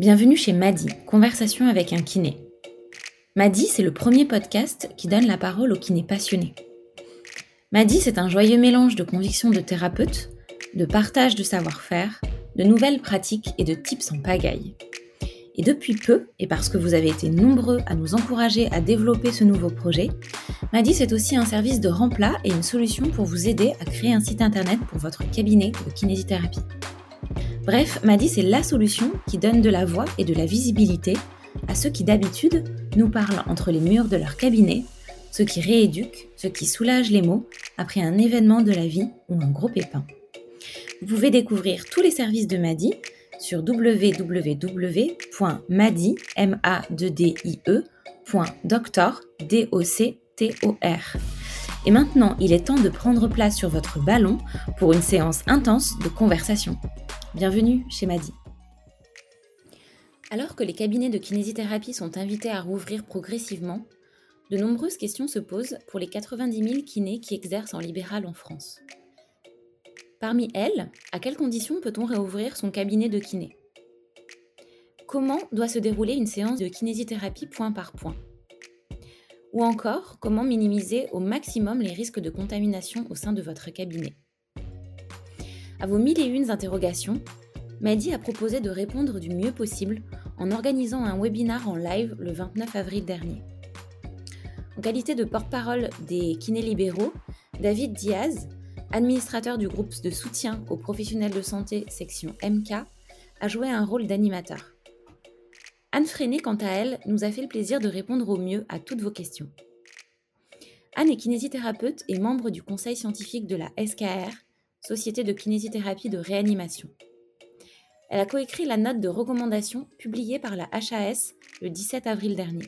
Bienvenue chez Madi, Conversation avec un kiné. Madi, c'est le premier podcast qui donne la parole aux kinés passionnés. Madi, c'est un joyeux mélange de convictions de thérapeute, de partage de savoir-faire, de nouvelles pratiques et de tips en pagaille. Et depuis peu, et parce que vous avez été nombreux à nous encourager à développer ce nouveau projet, Madi c'est aussi un service de remplat et une solution pour vous aider à créer un site internet pour votre cabinet de kinésithérapie. Bref, Madi c'est la solution qui donne de la voix et de la visibilité à ceux qui d'habitude nous parlent entre les murs de leur cabinet ce qui rééduque, ce qui soulage les mots après un événement de la vie ou un gros pépin. Vous pouvez découvrir tous les services de Madi sur www.madi.doctor. Et maintenant, il est temps de prendre place sur votre ballon pour une séance intense de conversation. Bienvenue chez Madi. Alors que les cabinets de kinésithérapie sont invités à rouvrir progressivement, de nombreuses questions se posent pour les 90 000 kinés qui exercent en libéral en France. Parmi elles, à quelles conditions peut-on réouvrir son cabinet de kiné? Comment doit se dérouler une séance de kinésithérapie point par point? Ou encore, comment minimiser au maximum les risques de contamination au sein de votre cabinet? À vos mille et une interrogations, Mehdi a proposé de répondre du mieux possible en organisant un webinar en live le 29 avril dernier. En qualité de porte-parole des kinés libéraux, David Diaz, administrateur du groupe de soutien aux professionnels de santé section MK, a joué un rôle d'animateur. Anne Freinet, quant à elle, nous a fait le plaisir de répondre au mieux à toutes vos questions. Anne est kinésithérapeute et membre du conseil scientifique de la SKR, Société de kinésithérapie de réanimation. Elle a coécrit la note de recommandation publiée par la HAS le 17 avril dernier.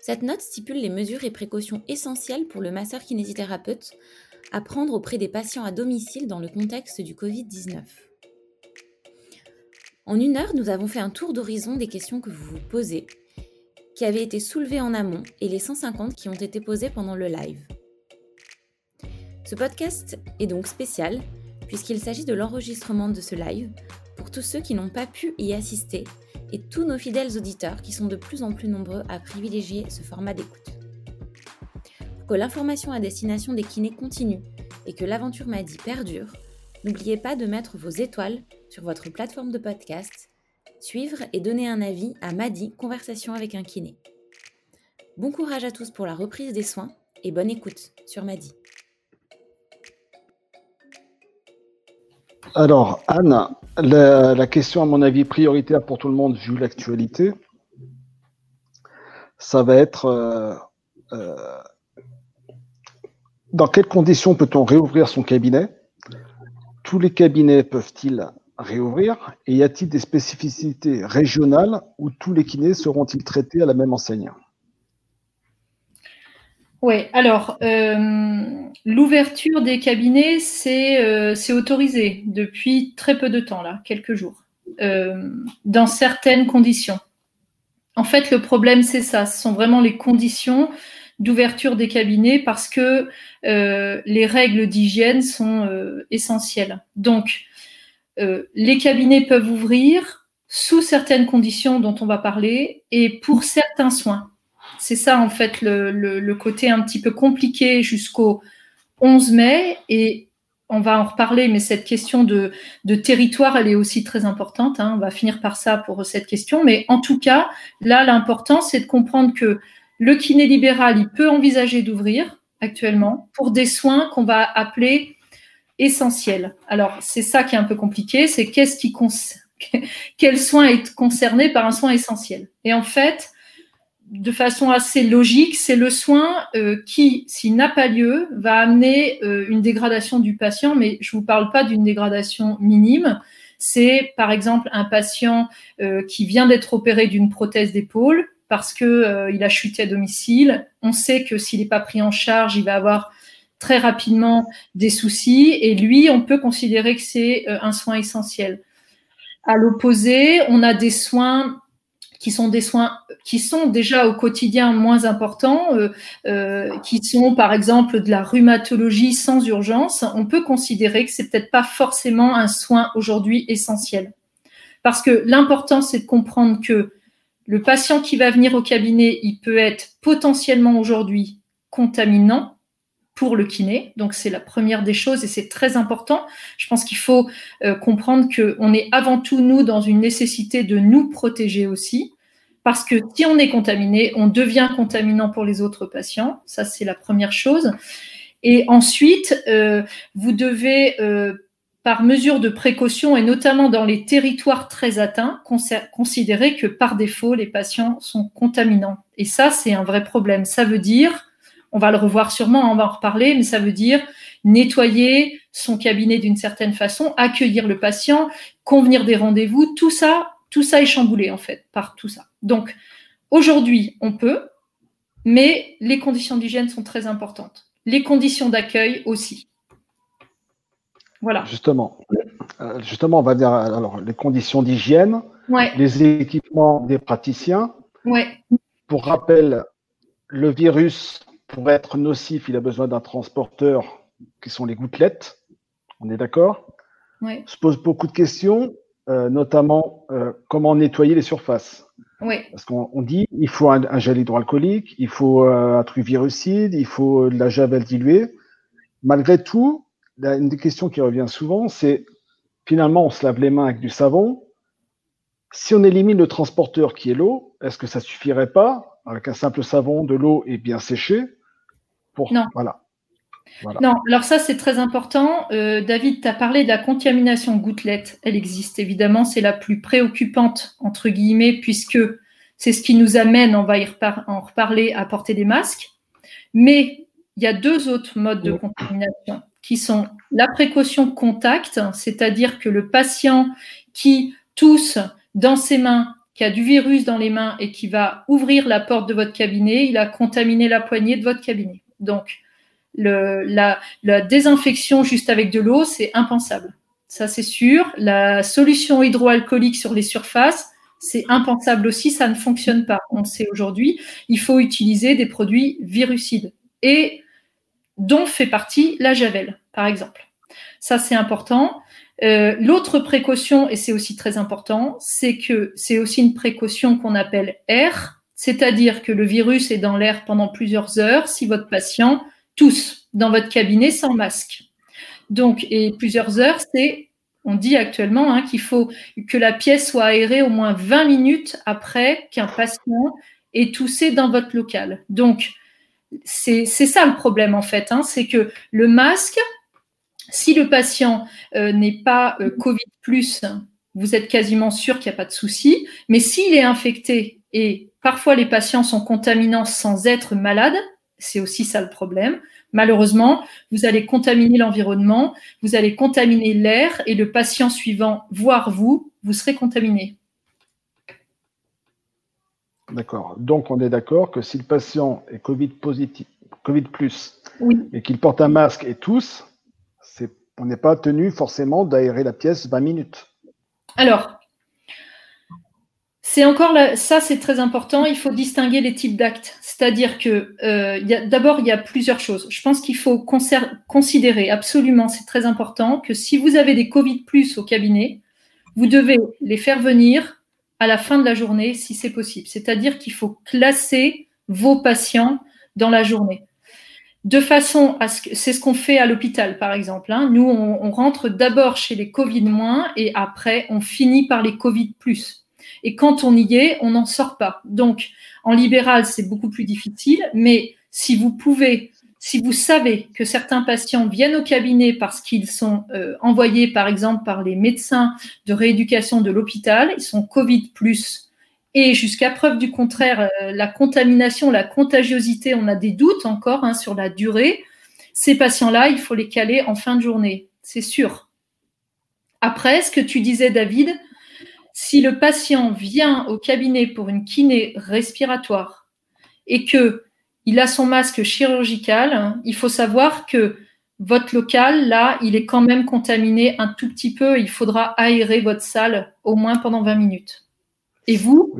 Cette note stipule les mesures et précautions essentielles pour le masseur kinésithérapeute à prendre auprès des patients à domicile dans le contexte du Covid-19. En une heure, nous avons fait un tour d'horizon des questions que vous vous posez, qui avaient été soulevées en amont, et les 150 qui ont été posées pendant le live. Ce podcast est donc spécial, puisqu'il s'agit de l'enregistrement de ce live pour tous ceux qui n'ont pas pu y assister et tous nos fidèles auditeurs qui sont de plus en plus nombreux à privilégier ce format d'écoute. Pour que l'information à destination des kinés continue et que l'aventure Madi perdure, n'oubliez pas de mettre vos étoiles sur votre plateforme de podcast, suivre et donner un avis à Madi Conversation avec un kiné. Bon courage à tous pour la reprise des soins et bonne écoute sur Madi. Alors, Anne, la, question, à mon avis, prioritaire pour tout le monde, vu l'actualité, ça va être euh, euh, dans quelles conditions peut-on réouvrir son cabinet Tous les cabinets peuvent-ils réouvrir Et y a-t-il des spécificités régionales où tous les kinés seront-ils traités à la même enseigne? Oui, alors euh, l'ouverture des cabinets, euh, c'est autorisé depuis très peu de temps, là, quelques jours, euh, dans certaines conditions. En fait, le problème, c'est ça, ce sont vraiment les conditions d'ouverture des cabinets parce que les règles d'hygiène sont essentielles. Donc, les cabinets peuvent ouvrir sous certaines conditions dont on va parler et pour certains soins. C'est ça, en fait, le, côté un petit peu compliqué jusqu'au 11 mai. Et on va en reparler, mais cette question de, territoire, elle est aussi très importante. Hein. On va finir par ça pour cette question. Mais en tout cas, là, l'important, c'est de comprendre que le kiné libéral, il peut envisager d'ouvrir actuellement pour des soins qu'on va appeler essentiels. Alors, c'est ça qui est un peu compliqué, c'est qu'est-ce qui quel soin est concerné par un soin essentiel. Et en fait, de façon assez logique, c'est le soin euh, qui, s'il n'a pas lieu, va amener euh, une dégradation du patient, mais je ne vous parle pas d'une dégradation minime. C'est par exemple un patient euh, qui vient d'être opéré d'une prothèse d'épaule parce que il a chuté à domicile. On sait que s'il n'est pas pris en charge, il va avoir très rapidement des soucis et lui, on peut considérer que c'est un soin essentiel. À l'opposé, on a des soins qui sont des soins qui sont déjà au quotidien moins importants, euh, euh, qui sont par exemple de la rhumatologie sans urgence, on peut considérer que c'est peut-être pas forcément un soin aujourd'hui essentiel. Parce que l'important, c'est de comprendre que le patient qui va venir au cabinet, il peut être potentiellement aujourd'hui contaminant pour le kiné. Donc c'est la première des choses et c'est très important. Je pense qu'il faut euh, comprendre qu'on est avant tout, nous, dans une nécessité de nous protéger aussi. Parce que si on est contaminé, on devient contaminant pour les autres patients. Ça, c'est la première chose. Et ensuite, euh, vous devez, euh, par mesure de précaution, et notamment dans les territoires très atteints, considérer que par défaut, les patients sont contaminants. Et ça, c'est un vrai problème. Ça veut dire on va le revoir sûrement, on va en reparler, mais ça veut dire nettoyer son cabinet d'une certaine façon, accueillir le patient, convenir des rendez-vous, tout ça, tout ça est chamboulé en fait par tout ça. Donc aujourd'hui, on peut, mais les conditions d'hygiène sont très importantes. Les conditions d'accueil aussi. Voilà. Justement, euh, justement, on va dire alors les conditions d'hygiène, les équipements des praticiens. Ouais. Pour rappel, le virus pour être nocif, il a besoin d'un transporteur qui sont les gouttelettes. On est d'accord? Oui. Se pose beaucoup de questions, euh, notamment euh, comment nettoyer les surfaces. Oui. Parce qu'on dit il faut un, gel hydroalcoolique, il faut un truc virucide, il faut de la javel diluée. Malgré tout, une des questions qui revient souvent, c'est finalement on se lave les mains avec du savon. Si on élimine le transporteur qui est l'eau, est-ce que ça suffirait pas avec un simple savon, de l'eau et bien séché non. Voilà. Non, alors ça c'est très important. Euh, David, tu as parlé de la contamination gouttelette. Elle existe évidemment, c'est la plus préoccupante, entre guillemets, puisque c'est ce qui nous amène, on va y en reparler, à porter des masques. Mais il y a deux autres modes de contamination qui sont la précaution contact, c'est-à-dire que le patient qui tousse dans ses mains qui a du virus dans les mains et qui va ouvrir la porte de votre cabinet, il a contaminé la poignée de votre cabinet. Donc, la, désinfection juste avec de l'eau, c'est impensable. Ça, c'est sûr. La solution hydroalcoolique sur les surfaces, c'est impensable aussi, ça ne fonctionne pas. On le sait aujourd'hui. Il faut utiliser des produits virucides et dont fait partie la javel, par exemple. Ça, c'est important. Euh, l'autre précaution, et c'est aussi très important, c'est que c'est aussi une précaution qu'on appelle R, c'est-à-dire que le virus est dans l'air pendant plusieurs heures si votre patient tousse dans votre cabinet sans masque. Donc, et plusieurs heures, c'est, on dit actuellement hein, qu'il faut que la pièce soit aérée au moins 20 minutes après qu'un patient ait toussé dans votre local. Donc, c'est ça le problème en fait, hein, c'est que le masque, si le patient euh, n'est pas euh, Covid, vous êtes quasiment sûr qu'il n'y a pas de souci, mais s'il est infecté et Parfois, les patients sont contaminants sans être malades. C'est aussi ça le problème. Malheureusement, vous allez contaminer l'environnement, vous allez contaminer l'air et le patient suivant, voire vous, vous serez contaminé. D'accord. Donc, on est d'accord que si le patient est Covid positif, Covid plus, et qu'il porte un masque et tous, on n'est pas tenu forcément d'aérer la pièce 20 minutes. Alors, c'est encore ça, c'est très important. Il faut distinguer les types d'actes. C'est-à-dire que euh, d'abord, il y a plusieurs choses. Je pense qu'il faut considérer absolument, c'est très important, que si vous avez des Covid plus au cabinet, vous devez les faire venir à la fin de la journée si c'est possible. C'est-à-dire qu'il faut classer vos patients dans la journée. De façon à ce que c'est ce qu'on fait à l'hôpital, par exemple. Hein. Nous, on, on rentre d'abord chez les Covid moins et après, on finit par les Covid plus. Et quand on y est, on n'en sort pas. Donc, en libéral, c'est beaucoup plus difficile, mais si vous pouvez, si vous savez que certains patients viennent au cabinet parce qu'ils sont euh, envoyés, par exemple, par les médecins de rééducation de l'hôpital, ils sont Covid plus, et jusqu'à preuve du contraire, euh, la contamination, la contagiosité, on a des doutes encore hein, sur la durée. Ces patients-là, il faut les caler en fin de journée, c'est sûr. Après, ce que tu disais, David, si le patient vient au cabinet pour une kiné respiratoire et que il a son masque chirurgical, il faut savoir que votre local, là, il est quand même contaminé un tout petit peu. Il faudra aérer votre salle au moins pendant 20 minutes. Et vous,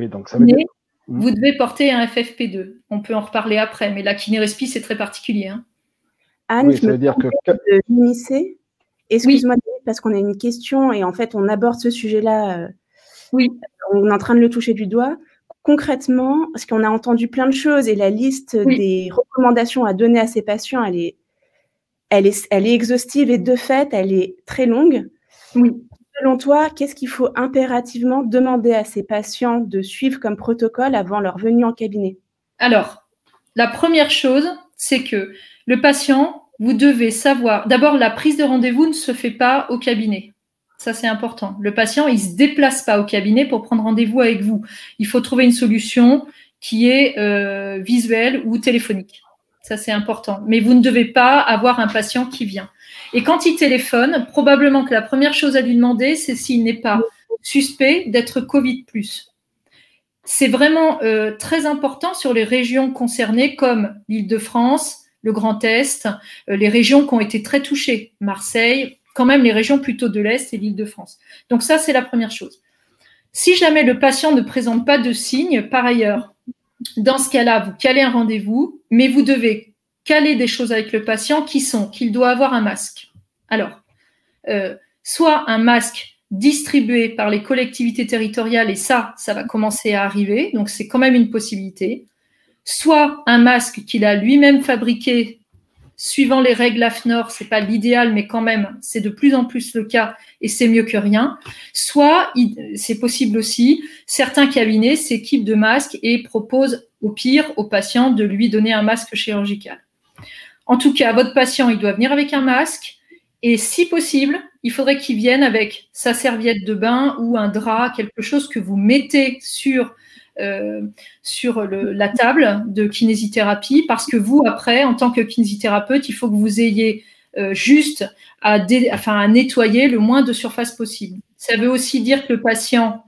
vous devez porter un FFP2. On peut en reparler après, mais la kiné-respi, c'est très particulier. Hein. Anne, je dire que... Excuse-moi, parce qu'on a une question et en fait, on aborde ce sujet-là euh, Oui. On est en train de le toucher du doigt. Concrètement, parce qu'on a entendu plein de choses et la liste des recommandations à donner à ces patients, elle est, elle est, elle est exhaustive et de fait, elle est très longue. Oui. Selon toi, qu'est-ce qu'il faut impérativement demander à ces patients de suivre comme protocole avant leur venue en cabinet? Alors, la première chose, c'est que le patient, vous devez savoir, d'abord, la prise de rendez-vous ne se fait pas au cabinet. Ça, c'est important. Le patient, il ne se déplace pas au cabinet pour prendre rendez-vous avec vous. Il faut trouver une solution qui est euh, visuelle ou téléphonique. Ça, c'est important. Mais vous ne devez pas avoir un patient qui vient. Et quand il téléphone, probablement que la première chose à lui demander, c'est s'il n'est pas suspect d'être Covid. C'est vraiment euh, très important sur les régions concernées comme l'Île-de-France, le Grand Est, euh, les régions qui ont été très touchées, Marseille, quand même les régions plutôt de l'Est et l'Île-de-France. Donc ça, c'est la première chose. Si jamais le patient ne présente pas de signes, par ailleurs, dans ce cas-là, vous calez un rendez-vous, mais vous devez caler des choses avec le patient qui sont qu'il doit avoir un masque. Alors, euh, soit un masque distribué par les collectivités territoriales, et ça, ça va commencer à arriver, donc c'est quand même une possibilité, soit un masque qu'il a lui-même fabriqué suivant les règles AFNOR, c'est pas l'idéal, mais quand même, c'est de plus en plus le cas et c'est mieux que rien. Soit, c'est possible aussi, certains cabinets s'équipent de masques et proposent au pire au patient de lui donner un masque chirurgical. En tout cas, votre patient, il doit venir avec un masque et si possible, il faudrait qu'il vienne avec sa serviette de bain ou un drap, quelque chose que vous mettez sur euh, sur la table de kinésithérapie parce que vous, après, en tant que kinésithérapeute, il faut que vous ayez euh, juste à, nettoyer le moins de surface possible. Ça veut aussi dire que le patient,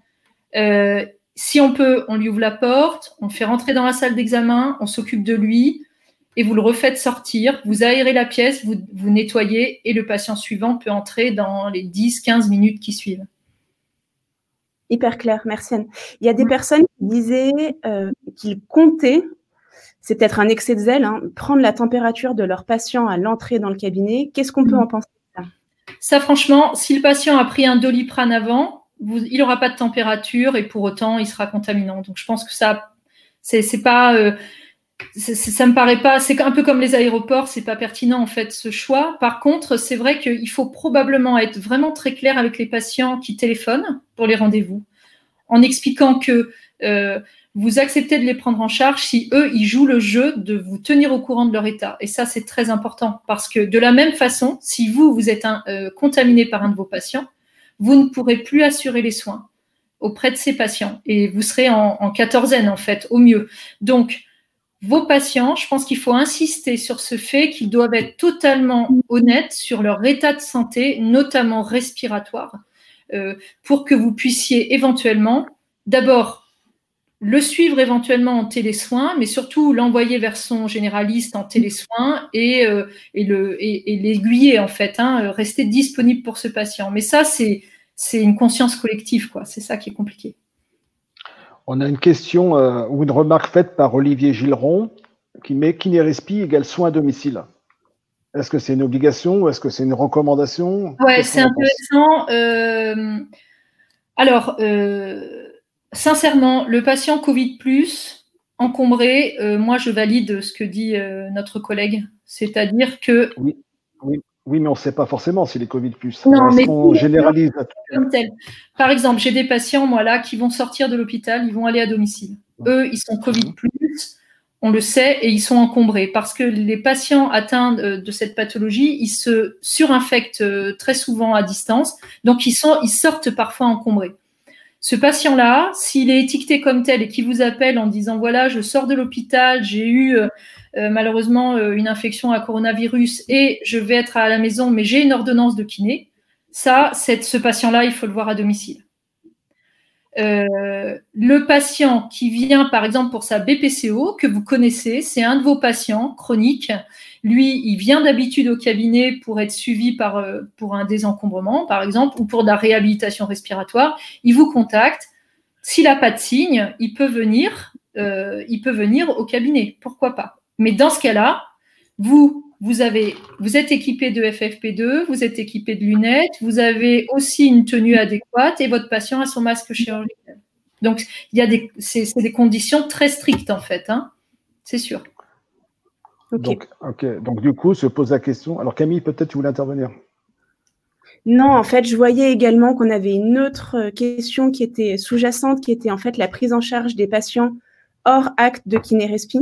euh, si on peut, on lui ouvre la porte, on fait rentrer dans la salle d'examen, on s'occupe de lui et vous le refaites sortir, vous aérez la pièce, vous, vous nettoyez et le patient suivant peut entrer dans les 10-15 minutes qui suivent. Hyper clair, merci Anne. Il y a des personnes qui disaient euh, qu'ils comptaient, c'est peut-être un excès de zèle, hein, prendre la température de leur patient à l'entrée dans le cabinet. Qu'est-ce qu'on peut mm. en penser ça? Ça, franchement, si le patient a pris un doliprane avant, il n'aura pas de température et pour autant, il sera contaminant. Donc, je pense que ça, c'est pas. Euh, ça me paraît pas, c'est un peu comme les aéroports, c'est pas pertinent en fait ce choix. Par contre, c'est vrai qu'il faut probablement être vraiment très clair avec les patients qui téléphonent pour les rendez-vous, en expliquant que euh, vous acceptez de les prendre en charge si eux, ils jouent le jeu de vous tenir au courant de leur état. Et ça, c'est très important parce que de la même façon, si vous, vous êtes euh, contaminé par un de vos patients, vous ne pourrez plus assurer les soins auprès de ces patients et vous serez en, en quatorzaine en fait, au mieux. Donc, vos patients, je pense qu'il faut insister sur ce fait qu'ils doivent être totalement honnêtes sur leur état de santé, notamment respiratoire, euh, pour que vous puissiez éventuellement, d'abord, le suivre éventuellement en télésoins, mais surtout l'envoyer vers son généraliste en télésoins et, euh, l'aiguiller en fait, hein, rester disponible pour ce patient. Mais ça, c'est une conscience collective, quoi. C'est ça qui est compliqué. On a une question euh, ou une remarque faite par Olivier Gilleron qui met kinérespi égale soin à domicile? Est-ce que c'est une obligation ou est-ce que c'est une recommandation? Oui, c'est intéressant. Euh, alors, euh, sincèrement, le patient Covid, encombré, moi je valide ce que dit notre collègue. C'est-à-dire que oui, oui. Oui, mais on ne sait pas forcément si les Covid plus. Non, mais on généralise. Par exemple, j'ai des patients, moi là, qui vont sortir de l'hôpital, ils vont aller à domicile. Eux, ils sont Covid plus, on le sait, et ils sont encombrés parce que les patients atteints de, cette pathologie, ils se surinfectent euh, très souvent à distance, donc ils, sont, ils sortent parfois encombrés. Ce patient-là, s'il est étiqueté comme tel et qui vous appelle en disant voilà, je sors de l'hôpital, j'ai eu euh, euh, malheureusement euh, une infection à coronavirus et je vais être à la maison, mais j'ai une ordonnance de kiné, ça, ce patient-là, il faut le voir à domicile. Euh, le patient qui vient, par exemple, pour sa BPCO, que vous connaissez, c'est un de vos patients chroniques. Lui, il vient d'habitude au cabinet pour être suivi par, pour un désencombrement, par exemple, ou pour de la réhabilitation respiratoire. Il vous contacte. S'il n'a pas de signe, il peut venir, il peut venir au cabinet. Pourquoi pas? Mais dans ce cas-là, vous, vous, avez, vous êtes équipé de FFP2, vous êtes équipé de lunettes, vous avez aussi une tenue adéquate et votre patient a son masque chirurgical. Donc, il y a des, c'est, des conditions très strictes en fait, hein, c'est sûr. Donc, Donc, du coup, se pose la question. Alors, Camille, peut-être tu voulais intervenir. Non, en fait, je voyais également qu'on avait une autre question qui était sous-jacente, qui était en fait la prise en charge des patients hors acte de kinérespi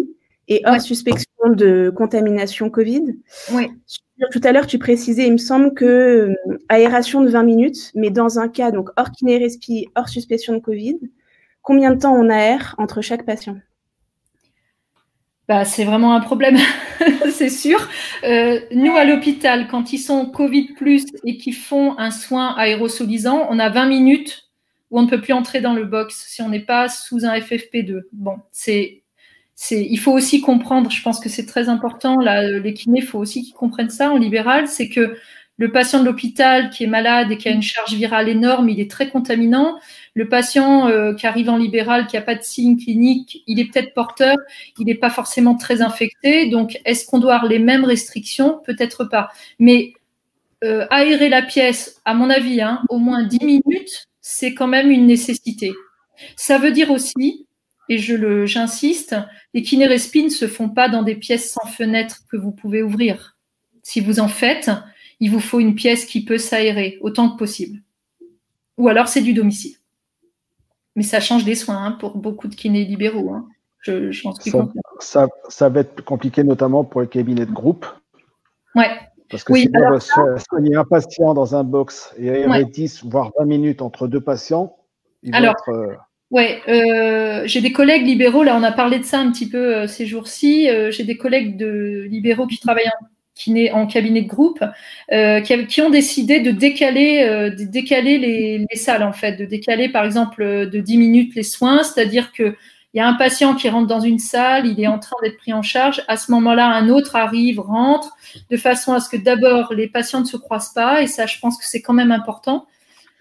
et hors suspicion de contamination Covid. Oui. Tout à l'heure, tu précisais, il me semble que euh, aération de 20 minutes, mais dans un cas donc hors kinérespi, hors suspicion de Covid, combien de temps on aère entre chaque patient? Bah, c'est vraiment un problème, c'est sûr. Euh, nous, à l'hôpital, quand ils sont Covid plus et qu'ils font un soin aérosolisant, on a 20 minutes où on ne peut plus entrer dans le box si on n'est pas sous un FFP2. Bon, c'est, il faut aussi comprendre, je pense que c'est très important, là, les kinés, il faut aussi qu'ils comprennent ça en libéral, c'est que le patient de l'hôpital qui est malade et qui a une charge virale énorme, il est très contaminant. Le patient euh, qui arrive en libéral, qui n'a pas de signe clinique, il est peut-être porteur, il n'est pas forcément très infecté. Donc, est-ce qu'on doit avoir les mêmes restrictions? Peut-être pas. Mais euh, aérer la pièce, à mon avis, hein, au moins 10 minutes, c'est quand même une nécessité. Ça veut dire aussi, et je le, j'insiste, les kinérespines ne se font pas dans des pièces sans fenêtre que vous pouvez ouvrir. Si vous en faites, il vous faut une pièce qui peut s'aérer autant que possible. Ou alors c'est du domicile. Mais ça change des soins hein, pour beaucoup de kinés libéraux. Hein. Je, je ça, ça, va être compliqué notamment pour les cabinets de groupe. Ouais. Parce que si on veut soigner un patient dans un box et aérer 10 voire 20 minutes entre deux patients, il va être. Euh, Ouais, euh, j'ai des collègues libéraux, là on a parlé de ça un petit peu euh, ces jours-ci, j'ai des collègues de libéraux qui travaillent en qui en cabinet de groupe, euh, qui, ont décidé de décaler, euh, de décaler les, salles, en fait, de décaler, par exemple, euh, de 10 minutes les soins, c'est-à-dire qu'il y a un patient qui rentre dans une salle, il est en train d'être pris en charge. À ce moment-là, un autre arrive, rentre, de façon à ce que d'abord les patients ne se croisent pas, et ça, je pense que c'est quand même important,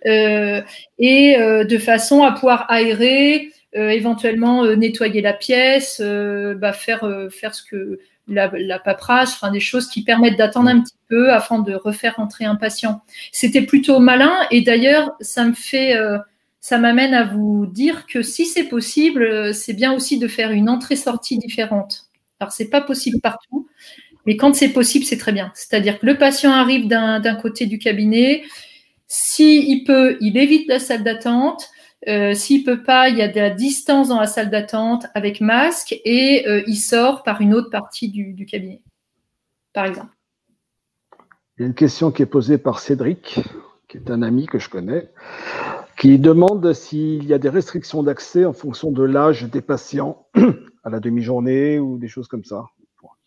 et de façon à pouvoir aérer, éventuellement nettoyer la pièce, bah, faire, faire ce que la, la, paperasse, enfin des choses qui permettent d'attendre un petit peu afin de refaire entrer un patient. C'était plutôt malin et d'ailleurs ça me fait, euh, ça m'amène à vous dire que si c'est possible, euh, c'est bien aussi de faire une entrée-sortie différente. Alors c'est pas possible partout, mais quand c'est possible, c'est très bien. C'est-à-dire que le patient arrive d'un côté du cabinet, s'il peut, il évite la salle d'attente. Euh, S'il peut pas, il y a de la distance dans la salle d'attente avec masque et euh, il sort par une autre partie du, cabinet, par exemple. Il y a une question qui est posée par Cédric, qui est un ami que je connais, qui demande s'il y a des restrictions d'accès en fonction de l'âge des patients à la demi-journée ou des choses comme ça.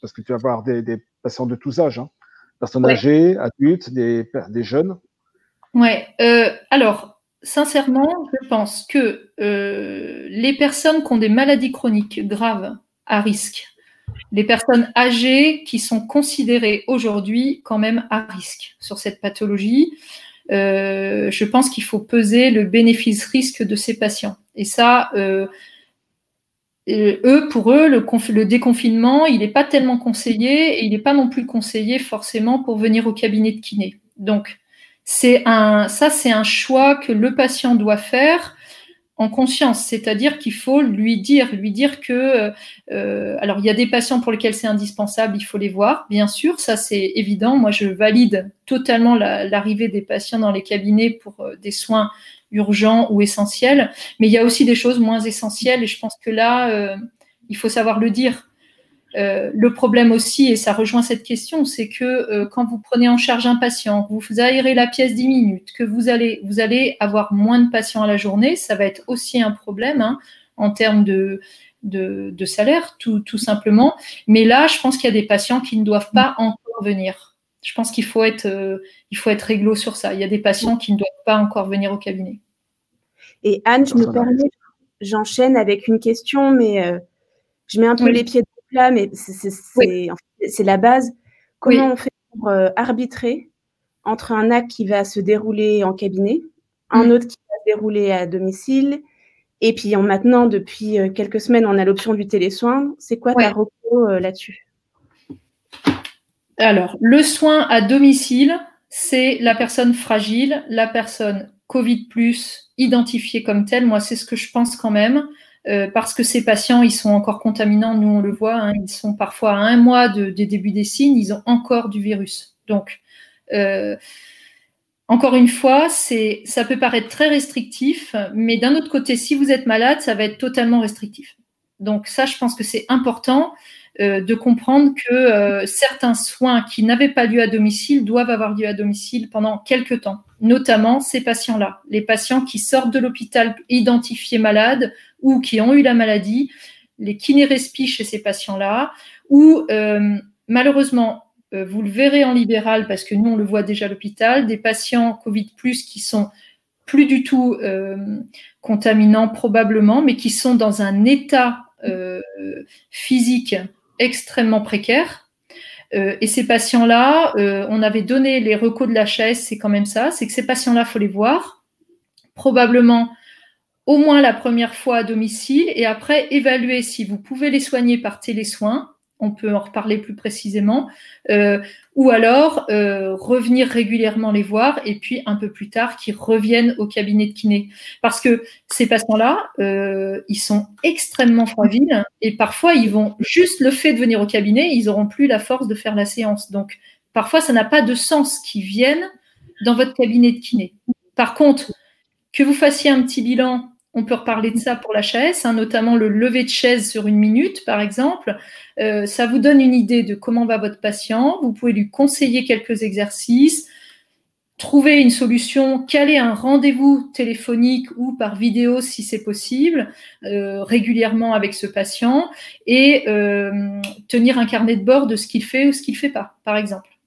Parce que tu vas avoir des, patients de tous âges, hein. personnes âgées, adultes, des, des jeunes. Ouais. Euh, alors, sincèrement, je pense que euh, les personnes qui ont des maladies chroniques graves à risque, les personnes âgées qui sont considérées aujourd'hui quand même à risque sur cette pathologie, euh, je pense qu'il faut peser le bénéfice-risque de ces patients. Et ça, euh, eux, pour eux, le, le déconfinement, il n'est pas tellement conseillé et il n'est pas non plus conseillé forcément pour venir au cabinet de kiné. Donc, c'est un, ça, c'est un choix que le patient doit faire en conscience, c'est-à-dire qu'il faut lui dire, lui dire que, euh, alors il y a des patients pour lesquels c'est indispensable, il faut les voir, bien sûr, ça c'est évident. Moi, je valide totalement l'arrivée des patients dans les cabinets pour euh, des soins urgents ou essentiels, mais il y a aussi des choses moins essentielles et je pense que là, euh, il faut savoir le dire. Euh, le problème aussi, et ça rejoint cette question, c'est que euh, quand vous prenez en charge un patient, vous aérez la pièce 10 minutes, que vous allez, vous allez avoir moins de patients à la journée, ça va être aussi un problème hein, en termes de, de, salaire, tout, tout, simplement. Mais là, je pense qu'il y a des patients qui ne doivent pas encore venir. Je pense qu'il faut être, euh, il faut être réglo sur ça. Il y a des patients qui ne doivent pas encore venir au cabinet. Et Anne, je me permets, j'enchaîne avec une question, mais je mets un peu les pieds là, mais c'est la base. Comment on fait pour euh, arbitrer entre un acte qui va se dérouler en cabinet, un mm. autre qui va se dérouler à domicile, et puis en, maintenant, depuis euh, quelques semaines, on a l'option du télésoin. C'est quoi ta recours euh, là-dessus? Alors, le soin à domicile, c'est la personne fragile, la personne Covid, identifiée comme telle. Moi, c'est ce que je pense quand même. Euh, parce que ces patients, ils sont encore contaminants, nous on le voit, hein, ils sont parfois à un mois de, des débuts des signes, ils ont encore du virus. Donc, euh, encore une fois, ça peut paraître très restrictif, mais d'un autre côté, si vous êtes malade, ça va être totalement restrictif. Donc ça, je pense que c'est important euh, de comprendre que certains soins qui n'avaient pas lieu à domicile doivent avoir lieu à domicile pendant quelques temps, notamment ces patients-là, les patients qui sortent de l'hôpital identifiés malades ou qui ont eu la maladie, les kinérespis chez ces patients-là, ou euh, malheureusement, vous le verrez en libéral parce que nous on le voit déjà à l'hôpital, des patients Covid qui sont plus du tout contaminants probablement, mais qui sont dans un état physique extrêmement précaires. Euh, et ces patients-là, euh, on avait donné les recos de la chaise, c'est quand même ça, c'est que ces patients-là, faut les voir, probablement au moins la première fois à domicile, et après évaluer si vous pouvez les soigner par télésoin on peut en reparler plus précisément, euh, ou alors euh, revenir régulièrement les voir et puis un peu plus tard qu'ils reviennent au cabinet de kiné. Parce que ces patients-là, euh, ils sont extrêmement fragiles et parfois ils vont juste le fait de venir au cabinet, ils n'auront plus la force de faire la séance. Donc parfois ça n'a pas de sens qu'ils viennent dans votre cabinet de kiné. Par contre, que vous fassiez un petit bilan on peut reparler de ça pour la chaise, hein, notamment le lever de chaise sur une minute, par exemple. Euh, ça vous donne une idée de comment va votre patient. Vous pouvez lui conseiller quelques exercices, trouver une solution, caler un rendez-vous téléphonique ou par vidéo si c'est possible, euh, régulièrement avec ce patient, et euh, tenir un carnet de bord de ce qu'il fait ou ce qu'il ne fait pas, par exemple.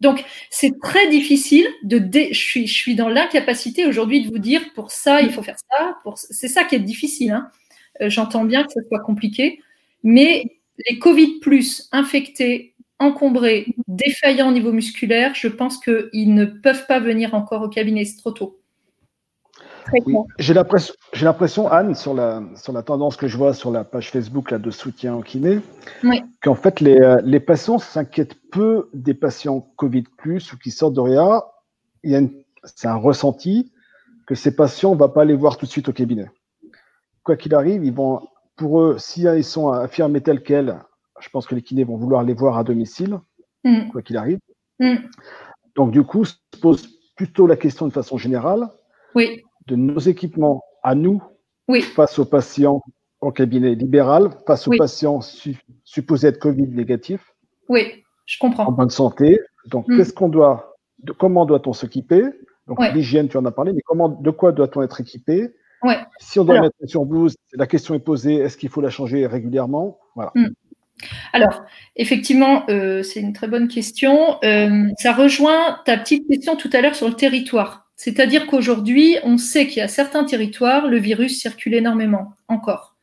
Donc, c'est très difficile de. Je, suis, je suis dans l'incapacité aujourd'hui de vous dire pour ça, il faut faire ça. C'est ça qui est difficile. Hein. Euh, j'entends bien que ce soit compliqué, mais les Covid plus infectés, encombrés, défaillants au niveau musculaire, je pense qu'ils ne peuvent pas venir encore au cabinet, c'est trop tôt. J'ai l'impression, Anne, sur la, sur la tendance que je vois sur la page Facebook là, de soutien au kiné, qu'en fait, les, euh, les patients s'inquiètent peu des patients Covid ou qui sortent de réa. C'est un ressenti que ces patients, on ne va pas les voir tout de suite au cabinet. Quoi qu'il arrive, ils vont, pour eux, si ils sont affirmés tels quels, je pense que les kinés vont vouloir les voir à domicile, mm. quoi qu'il arrive. Mm. Donc, du coup, se pose plutôt la question de façon générale. Oui de nos équipements à nous face aux patients en cabinet libéral, face aux patients supposés être Covid négatifs. Oui, je comprends. En bonne santé. Donc, hmm. qu'est-ce qu'on doit, de, comment doit-on s'équiper? Donc, l'hygiène, tu en as parlé, mais comment, de quoi doit-on être équipé? Si on doit mettre sur blouse, la question est posée est-ce qu'il faut la changer régulièrement? Voilà. Hmm. Alors, effectivement, euh, c'est une très bonne question. Euh, ça rejoint ta petite question tout à l'heure sur le territoire. C'est-à-dire qu'aujourd'hui, on sait qu'il y a certains territoires, le virus circule énormément, encore.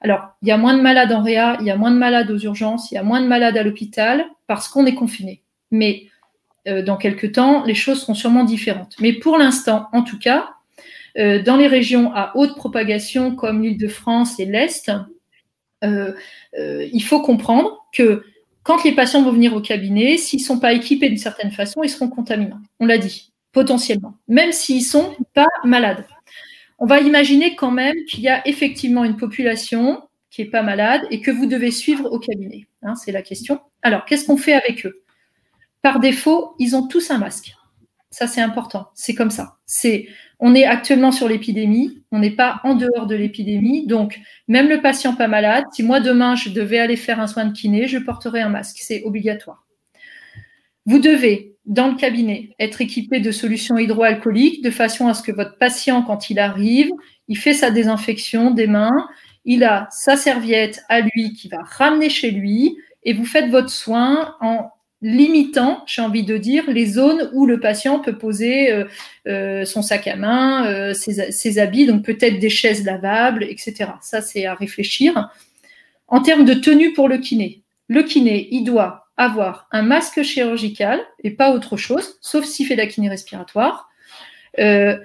Alors, il y a moins de malades en réa, il y a moins de malades aux urgences, il y a moins de malades à l'hôpital parce qu'on est confiné. Mais euh, dans quelques temps, les choses seront sûrement différentes. Mais pour l'instant, en tout cas, euh, dans les régions à haute propagation comme l'Île-de-France et l'Est, euh, il faut comprendre que quand les patients vont venir au cabinet, s'ils ne sont pas équipés d'une certaine façon, ils seront contaminants. On l'a dit potentiellement, même s'ils sont pas malades. On va imaginer quand même qu'il y a effectivement une population qui est pas malade et que vous devez suivre au cabinet. Hein, c'est la question. Alors, qu'est-ce qu'on fait avec eux? Par défaut, ils ont tous un masque. Ça, c'est important. C'est comme ça. C'est, on est actuellement sur l'épidémie. On n'est pas en dehors de l'épidémie. Donc, même le patient pas malade, si moi demain je devais aller faire un soin de kiné, je porterai un masque. C'est obligatoire. Vous devez, dans le cabinet, être équipé de solutions hydroalcooliques de façon à ce que votre patient, quand il arrive, il fait sa désinfection des mains, il a sa serviette à lui qui va ramener chez lui et vous faites votre soin en limitant, j'ai envie de dire, les zones où le patient peut poser euh, euh, son sac à main, euh, ses, ses, habits, donc peut-être des chaises lavables, etc. Ça, c'est à réfléchir. En termes de tenue pour le kiné, le kiné, il doit avoir un masque chirurgical et pas autre chose, sauf s'il fait de la kiné respiratoire. Euh,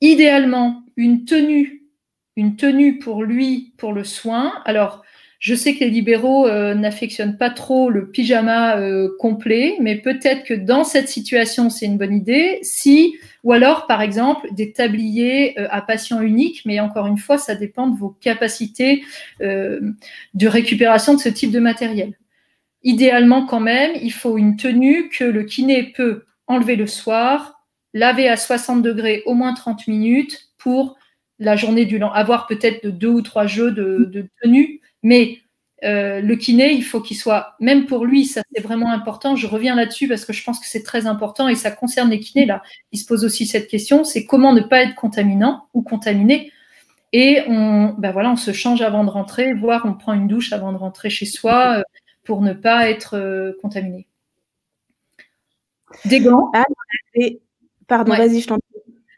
idéalement, une tenue, une tenue pour lui, pour le soin. Alors, Je sais que les libéraux euh, n'affectionnent pas trop le pyjama euh, complet, mais peut-être que dans cette situation, c'est une bonne idée. Si, ou alors, par exemple, des tabliers à patient unique, mais encore une fois, ça dépend de vos capacités de récupération de ce type de matériel. Idéalement, quand même, il faut une tenue que le kiné peut enlever le soir, laver à 60 degrés au moins 30 minutes pour la journée du lendemain, avoir peut-être deux ou trois jeux de, de tenue mais euh, le kiné, il faut qu'il soit, même pour lui, ça c'est vraiment important. Je reviens là-dessus parce que je pense que c'est très important et ça concerne les kinés. Là, il se pose aussi cette question c'est comment ne pas être contaminant ou contaminé. Et on, ben voilà, on se change avant de rentrer, voire on prend une douche avant de rentrer chez soi euh, pour ne pas être euh, contaminé. Des gants. Ah, pardon, vas-y, je t'en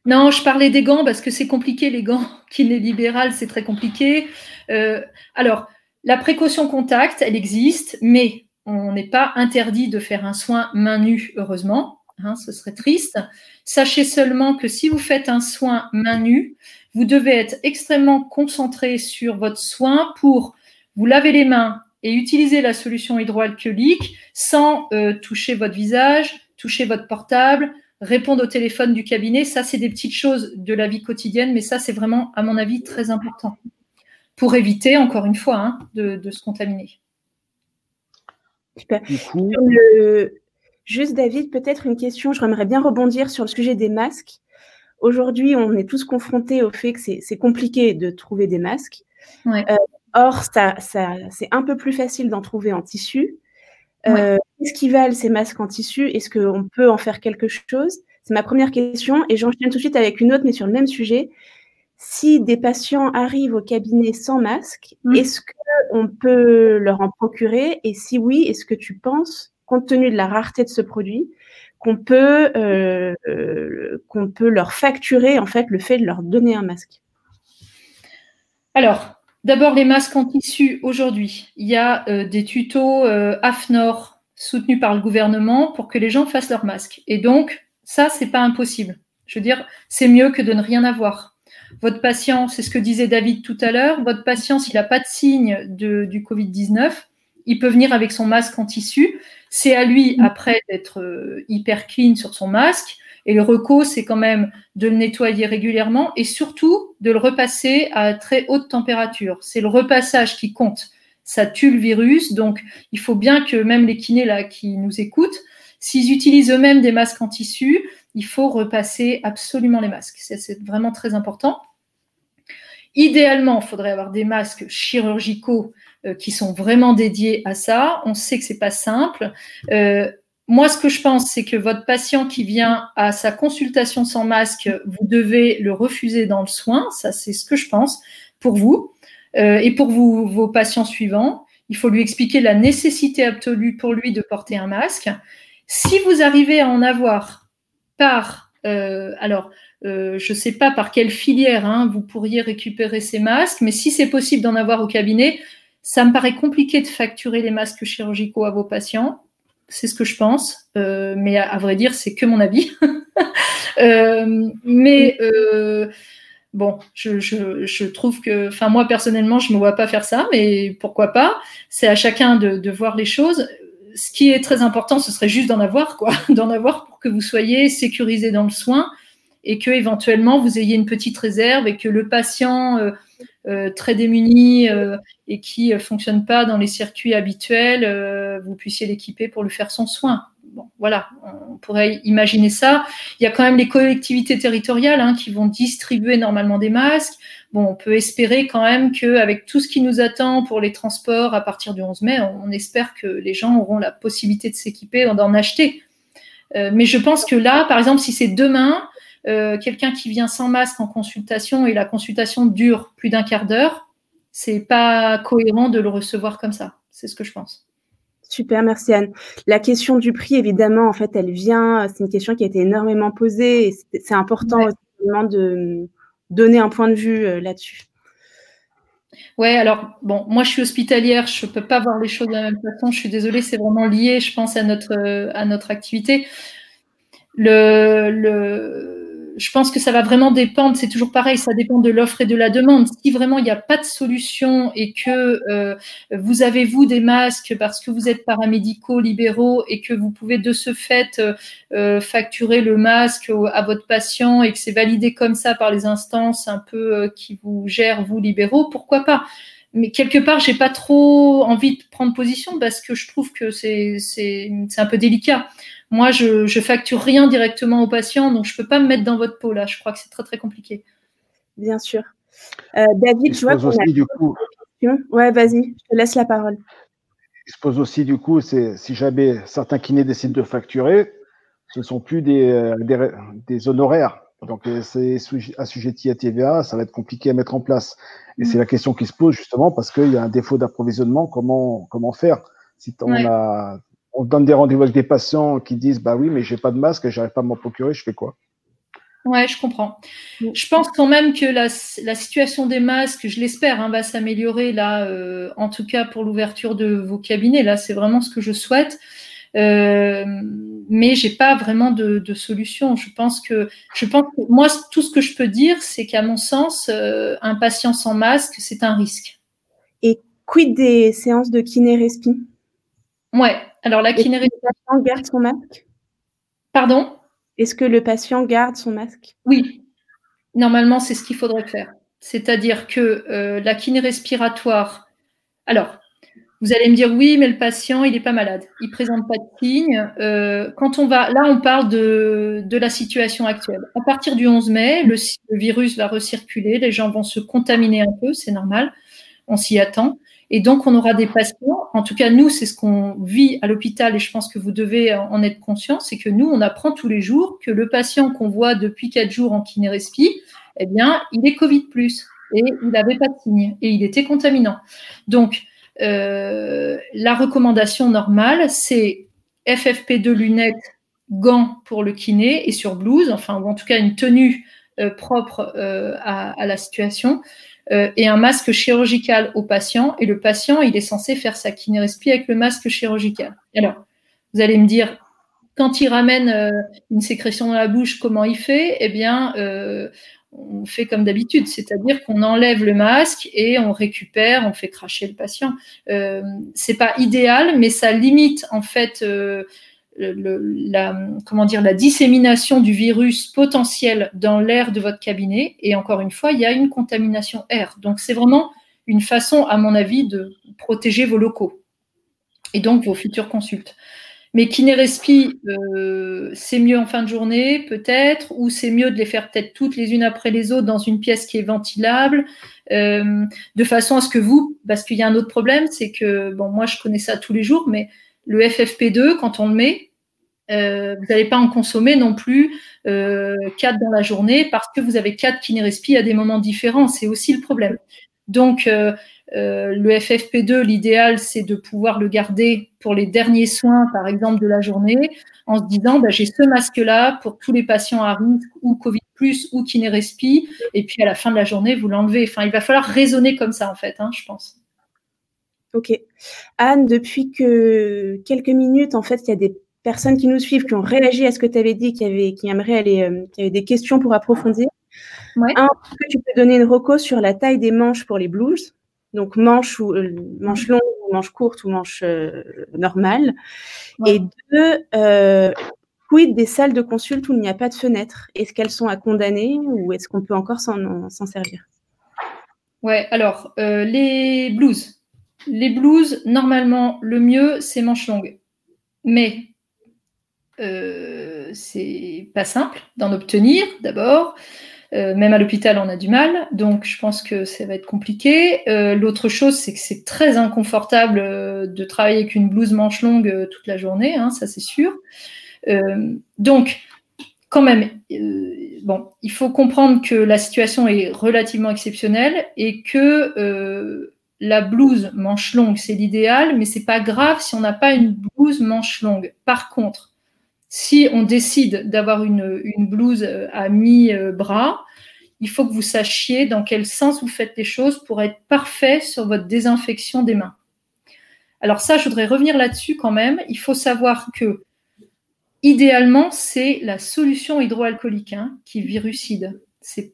non, je parlais des gants parce que c'est compliqué, les gants kiné libéral, c'est très compliqué. alors, la précaution contact, elle existe, mais on n'est pas interdit de faire un soin main nue, heureusement. Hein, ce serait triste. Sachez seulement que si vous faites un soin main nue, vous devez être extrêmement concentré sur votre soin pour vous laver les mains et utiliser la solution hydroalcoolique sans euh, toucher votre visage, toucher votre portable, répondre au téléphone du cabinet. Ça, c'est des petites choses de la vie quotidienne, mais ça, c'est vraiment, à mon avis, très important pour éviter, encore une fois, hein, de, se contaminer. Super. Juste, David, peut-être une question. J'aimerais bien rebondir sur le sujet des masques. Aujourd'hui, on est tous confrontés au fait que c'est compliqué de trouver des masques. Euh, or, ça, c'est un peu plus facile d'en trouver en tissu. Euh, Qu'est-ce qui valent ces masques en tissu? Est-ce qu'on peut en faire quelque chose? C'est ma première question. Et j'enchaîne tout de suite avec une autre, mais sur le même sujet si des patients arrivent au cabinet sans masque, mmh. est-ce qu'on peut leur en procurer? Et si oui, est-ce que tu penses, compte tenu de la rareté de ce produit, qu'on peut, euh, qu'on peut leur facturer en fait le fait de leur donner un masque? Alors, d'abord les masques en tissu aujourd'hui. Il y a euh, des tutos euh, AFNOR soutenus par le gouvernement pour que les gens fassent leur masque. Et donc, ça, c'est pas impossible. Je veux dire, c'est mieux que de ne rien avoir. Votre patient, c'est ce que disait David tout à l'heure, votre patient, s'il n'a pas de signe du Covid-19, il peut venir avec son masque en tissu. C'est à lui, après, d'être euh, hyper clean sur son masque. Et le reco, c'est quand même de le nettoyer régulièrement et surtout de le repasser à très haute température. C'est le repassage qui compte. Ça tue le virus. Donc, il faut bien que même les kinés là, qui nous écoutent, s'ils utilisent eux-mêmes des masques en tissu, il faut repasser absolument les masques. C'est vraiment très important. Idéalement, il faudrait avoir des masques chirurgicaux euh, qui sont vraiment dédiés à ça. On sait que c'est pas simple. Euh, moi, ce que je pense, c'est que votre patient qui vient à sa consultation sans masque, vous devez le refuser dans le soin. Ça, c'est ce que je pense pour vous euh, et pour vos patients suivants. Il faut lui expliquer la nécessité absolue pour lui de porter un masque. Si vous arrivez à en avoir par, euh, alors, euh, je ne sais pas par quelle filière hein, vous pourriez récupérer ces masques, mais si c'est possible d'en avoir au cabinet, ça me paraît compliqué de facturer les masques chirurgicaux à vos patients. C'est ce que je pense, euh, mais à, vrai dire, c'est que mon avis. mais bon, je, trouve que, enfin moi personnellement, je ne me vois pas faire ça, mais pourquoi pas? C'est à chacun de, de voir les choses. Ce qui est très important, ce serait juste d'en avoir, quoi, d'en avoir pour que vous soyez sécurisé dans le soin et que éventuellement vous ayez une petite réserve et que le patient euh, euh, très démuni euh, et qui ne fonctionne pas dans les circuits habituels, vous puissiez l'équiper pour lui faire son soin. Bon, voilà, on pourrait imaginer ça. Il y a quand même les collectivités territoriales hein, qui vont distribuer normalement des masques. Bon, on peut espérer quand même qu'avec tout ce qui nous attend pour les transports à partir du 11 mai, on, espère que les gens auront la possibilité de s'équiper, d'en acheter. Euh, mais je pense que là, par exemple, si c'est demain, euh, quelqu'un qui vient sans masque en consultation et la consultation dure plus d'un quart d'heure, c'est pas cohérent de le recevoir comme ça. C'est ce que je pense. Super, merci Anne. La question du prix, évidemment, en fait, elle vient, c'est une question qui a été énormément posée et c'est important de, donner un point de vue euh, là-dessus. Ouais, alors bon, moi je suis hospitalière, je ne peux pas voir les choses de la même façon. Je suis désolée, c'est vraiment lié, je pense, à notre, à notre activité. Le, le, je pense que ça va vraiment dépendre, c'est toujours pareil, ça dépend de l'offre et de la demande. Si vraiment il n'y a pas de solution et que euh, vous avez, vous, des masques parce que vous êtes paramédicaux, libéraux et que vous pouvez de ce fait euh, facturer le masque à votre patient et que c'est validé comme ça par les instances un peu qui vous gèrent, vous, libéraux, pourquoi pas? Mais quelque part, j'ai pas trop envie de prendre position parce que je trouve que c'est un peu délicat. Moi, je, je facture rien directement aux patients, donc je peux pas me mettre dans votre peau là. Je crois que c'est très très compliqué. Bien sûr. Euh, David, tu vois aussi, du coup. Ouais, vas-y, je te laisse la parole. Il se pose aussi du coup, c'est si jamais certains kinés décident de facturer, ce ne sont plus des, euh, des, des honoraires. Donc euh, c'est assujetti à TVA, ça va être compliqué à mettre en place. Et c'est mm. la question qui se pose justement parce qu'il y a un défaut d'approvisionnement. Comment comment faire si on a on donne des rendez-vous avec des patients qui disent bah oui mais j'ai pas de masque, j'arrive pas à m'en procurer, je fais quoi? Ouais, je comprends. Je pense quand même que la, la situation des masques, je l'espère, hein, va s'améliorer là, euh, en tout cas pour l'ouverture de vos cabinets. Là, c'est vraiment ce que je souhaite. Euh, mais j'ai pas vraiment de, de, solution. Je pense que, je pense que moi, tout ce que je peux dire, c'est qu'à mon sens, euh, un patient sans masque, c'est un risque. Et quid des séances de kiné-respi? Ouais. Alors la kiné Le patient garde son masque? Pardon? Est-ce que le patient garde son masque? Oui. Normalement, c'est ce qu'il faudrait faire. C'est-à-dire que euh, la kiné respiratoire. Alors, vous allez me dire oui, mais le patient, il n'est pas malade. Il présente pas de signes. Euh, quand on va, là, on parle de, de, la situation actuelle. À partir du 11 mai, le, virus va recirculer, les gens vont se contaminer un peu, c'est normal. On s'y attend. Et donc, on aura des patients, en tout cas, nous, c'est ce qu'on vit à l'hôpital et je pense que vous devez en être conscient, c'est que nous, on apprend tous les jours que le patient qu'on voit depuis quatre jours en kinérespi, eh bien, il est Covid+, et il n'avait pas de signes, et il était contaminant. Donc, euh, la recommandation normale, c'est FFP2 lunettes, gants pour le kiné et sur blouse, enfin, ou en tout cas une tenue euh, propre euh, à, la situation, et un masque chirurgical au patient. Et le patient, il est censé faire sa kinérespie avec le masque chirurgical. Alors, vous allez me dire, quand il ramène une sécrétion dans la bouche, comment il fait? Eh bien, on fait comme d'habitude, c'est-à-dire qu'on enlève le masque et on récupère, on fait cracher le patient. Euh, c'est pas idéal, mais ça limite en fait la, comment dire, la dissémination du virus potentiel dans l'air de votre cabinet. Et encore une fois, il y a une contamination air. Donc c'est vraiment une façon, à mon avis, de protéger vos locaux et donc vos futures consultes. Mais kiné-respi, euh, c'est mieux en fin de journée, peut-être, ou c'est mieux de les faire peut-être toutes les unes après les autres dans une pièce qui est ventilable, euh, de façon à ce que vous, parce qu'il y a un autre problème, c'est que, bon, moi je connais ça tous les jours, mais le FFP2, quand on le met, euh, vous n'allez pas en consommer non plus euh, quatre dans la journée parce que vous avez quatre kiné-respi à des moments différents. C'est aussi le problème. Donc, euh, euh, le FFP2, l'idéal, c'est de pouvoir le garder pour les derniers soins, par exemple, de la journée, en se disant, bah, j'ai ce masque-là pour tous les patients à risque ou Covid ou kinérespi, et puis à la fin de la journée, vous l'enlevez. Enfin, il va falloir raisonner comme ça, en fait, hein, je pense. Ok. Anne, depuis que quelques minutes, en fait, il y a des personnes qui nous suivent, qui ont réagi à ce que tu avais dit, qui, avaient, qui aimeraient aller, euh, qui avaient des questions pour approfondir. Ouais. Un, est-ce que tu peux donner une reco sur la taille des manches pour les blues donc manche ou euh, manche longue, manche courte ou manche euh, normale. Et deux, euh, quid des salles de consulte où il n'y a pas de fenêtre Est-ce qu'elles sont à condamner ou est-ce qu'on peut encore s'en servir? Ouais, alors les blues. Les blues, normalement, le mieux, c'est manche longue. Mais c'est pas simple d'en obtenir d'abord. Euh, même à l'hôpital, on a du mal, donc je pense que ça va être compliqué. Euh, l'autre chose, c'est que c'est très inconfortable euh, de travailler avec une blouse manche longue toute la journée, hein, ça c'est sûr. donc, quand même, bon, il faut comprendre que la situation est relativement exceptionnelle et que la blouse manche longue, c'est l'idéal, mais c'est pas grave si on n'a pas une blouse manche longue. Par contre, si on décide d'avoir une, blouse euh, à mi-bras, il faut que vous sachiez dans quel sens vous faites les choses pour être parfait sur votre désinfection des mains. Alors ça, je voudrais revenir là-dessus quand même. Il faut savoir que idéalement, c'est la solution hydroalcoolique hein, qui virucide.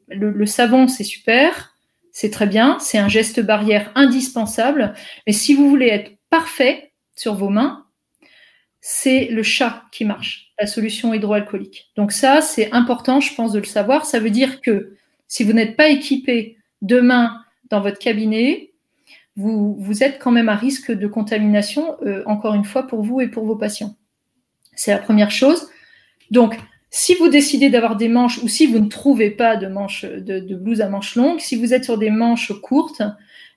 Le savon, c'est super, c'est très bien, c'est un geste barrière indispensable. Mais si vous voulez être parfait sur vos mains, c'est le chat qui marche, la solution hydroalcoolique. Donc ça, c'est important, je pense, de le savoir. Ça veut dire que si vous n'êtes pas équipé de mains dans votre cabinet, vous, vous êtes quand même à risque de contamination, euh, encore une fois, pour vous et pour vos patients. C'est la première chose. Donc, si vous décidez d'avoir des manches ou si vous ne trouvez pas de manches de, de blouse à manches longues, si vous êtes sur des manches courtes,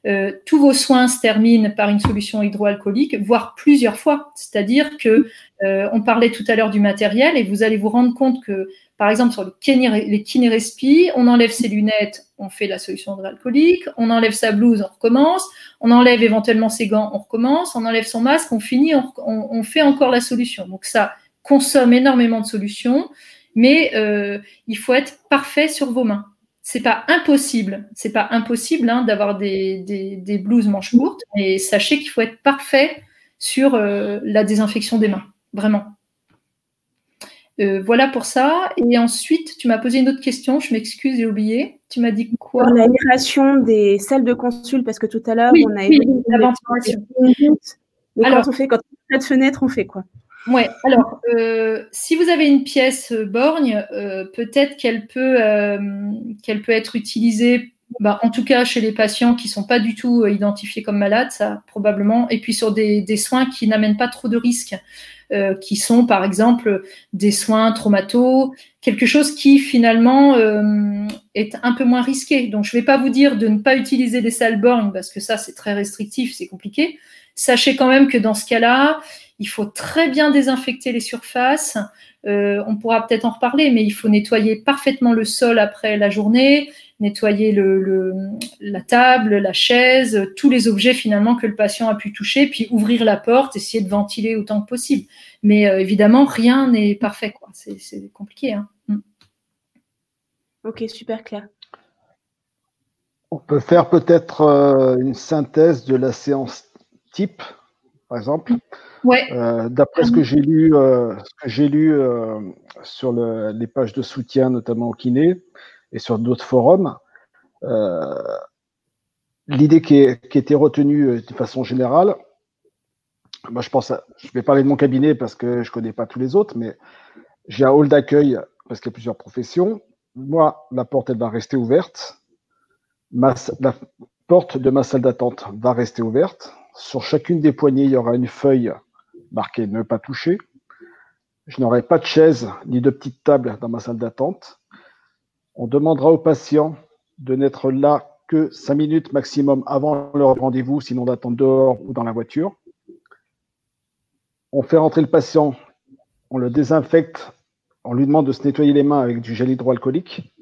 euh, tous vos soins se terminent par une solution hydroalcoolique, voire plusieurs fois. C'est-à-dire que euh, on parlait tout à l'heure du matériel et vous allez vous rendre compte que, par exemple, sur les, kiné, on enlève ses lunettes, on fait la solution hydroalcoolique, on enlève sa blouse, on recommence, on enlève éventuellement ses gants, on recommence, on enlève son masque, on finit, on, on fait encore la solution. Donc ça consomme énormément de solutions, mais euh, il faut être parfait sur vos mains c'est pas impossible, c'est pas impossible hein, d'avoir des, des, blouses manches courtes, mais sachez qu'il faut être parfait sur euh, la désinfection des mains, vraiment. Euh, voilà pour ça. Et ensuite, tu m'as posé une autre question, je m'excuse, j'ai oublié. Tu m'as dit quoi? L'aération des salles de consul, parce que tout à l'heure, on a oui, la ventilation. Alors, quand on fait, quand on a de fenêtre, on fait quoi? Ouais, alors, euh, si vous avez une pièce euh, borgne, euh, peut-être qu'elle peut, qu'elle peut être utilisée, bah, en tout cas chez les patients qui ne sont pas du tout identifiés comme malades, ça probablement, et puis sur des, des soins qui n'amènent pas trop de risques, qui sont par exemple des soins traumato, quelque chose qui finalement est un peu moins risqué. Donc, je ne vais pas vous dire de ne pas utiliser des salles borgnes parce que ça, c'est très restrictif, c'est compliqué. Sachez quand même que dans ce cas-là, il faut très bien désinfecter les surfaces. Euh, on pourra peut-être en reparler, mais il faut nettoyer parfaitement le sol après la journée, nettoyer le, la table, la chaise, tous les objets finalement que le patient a pu toucher, puis ouvrir la porte, essayer de ventiler autant que possible. Mais euh, évidemment, rien n'est parfait. Quoi. C'est, compliqué. Hein. Mm. Ok, super clair. On peut faire peut-être euh, une synthèse de la séance type, par exemple. Euh, d'après ce que j'ai lu, euh, j'ai lu euh, sur les pages de soutien, notamment au kiné, et sur d'autres forums, l'idée qui, était retenue de façon générale, moi je pense, je vais parler de mon cabinet parce que je connais pas tous les autres, mais j'ai un hall d'accueil parce qu'il y a plusieurs professions. Moi, la porte elle va rester ouverte. la porte de ma salle d'attente va rester ouverte. Sur chacune des poignées, il y aura une feuille marqué ne pas toucher. Je n'aurai pas de chaise ni de petite table dans ma salle d'attente. On demandera aux patients de n'être là que 5 minutes maximum avant leur rendez-vous, sinon d'attendre dehors ou dans la voiture. On fait rentrer le patient, on le désinfecte, on lui demande de se nettoyer les mains avec du gel hydroalcoolique.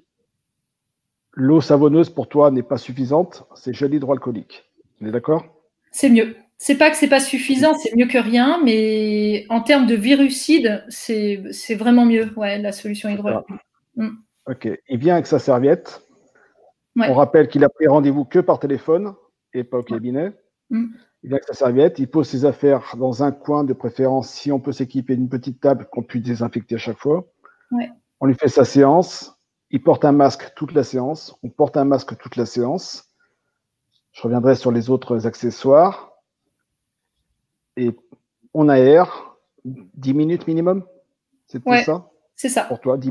L'eau savonneuse pour toi n'est pas suffisante, c'est gel hydroalcoolique. On est d'accord? C'est mieux. C'est pas que c'est pas suffisant, c'est mieux que rien, mais en termes de virucide, c'est vraiment mieux, ouais, la solution hydroalcoolique. Mm. Ok. Il vient avec sa serviette. On rappelle qu'il a pris rendez-vous que par téléphone et pas au cabinet. Mm. Il vient avec sa serviette, il pose ses affaires dans un coin de préférence, si on peut s'équiper d'une petite table qu'on puisse désinfecter à chaque fois. On lui fait sa séance. Il porte un masque toute la séance. On porte un masque toute la séance. Je reviendrai sur les autres accessoires et on aère 10 minutes minimum. C'est ça? C'est ça. Pour toi, 10,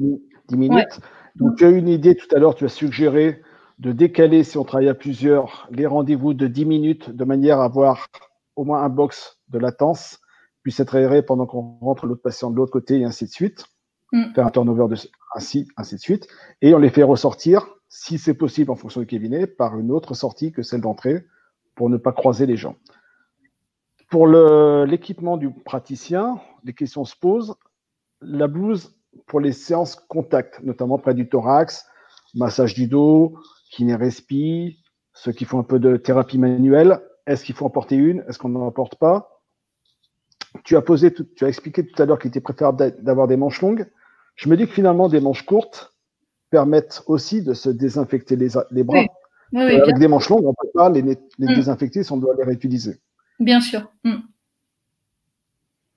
minutes? Donc, tu as une idée tout à l'heure, tu as suggéré de décaler, si on travaille à plusieurs, les rendez-vous de 10 minutes de manière à avoir au moins un box de latence, puisse être aéré pendant qu'on rentre l'autre patient de l'autre côté et ainsi de suite. Mm. Faire un turnover de ainsi, ainsi de suite. Et on les fait ressortir, si c'est possible en fonction du cabinet, par une autre sortie que celle d'entrée pour ne pas croiser les gens. Pour l'équipement du praticien, les questions se posent. La blouse pour les séances contact, notamment près du thorax, massage du dos, kiné-respi, ceux qui font un peu de thérapie manuelle, est-ce qu'il faut en porter une Est-ce qu'on n'en porte pas? Tu as, posé tu as expliqué tout à l'heure qu'il était préférable d'avoir des manches longues. Je me dis que finalement, des manches courtes permettent aussi de se désinfecter les, bras. avec des manches longues, on ne peut pas les, les mm. désinfecter si on doit les réutiliser. Bien sûr. Mm.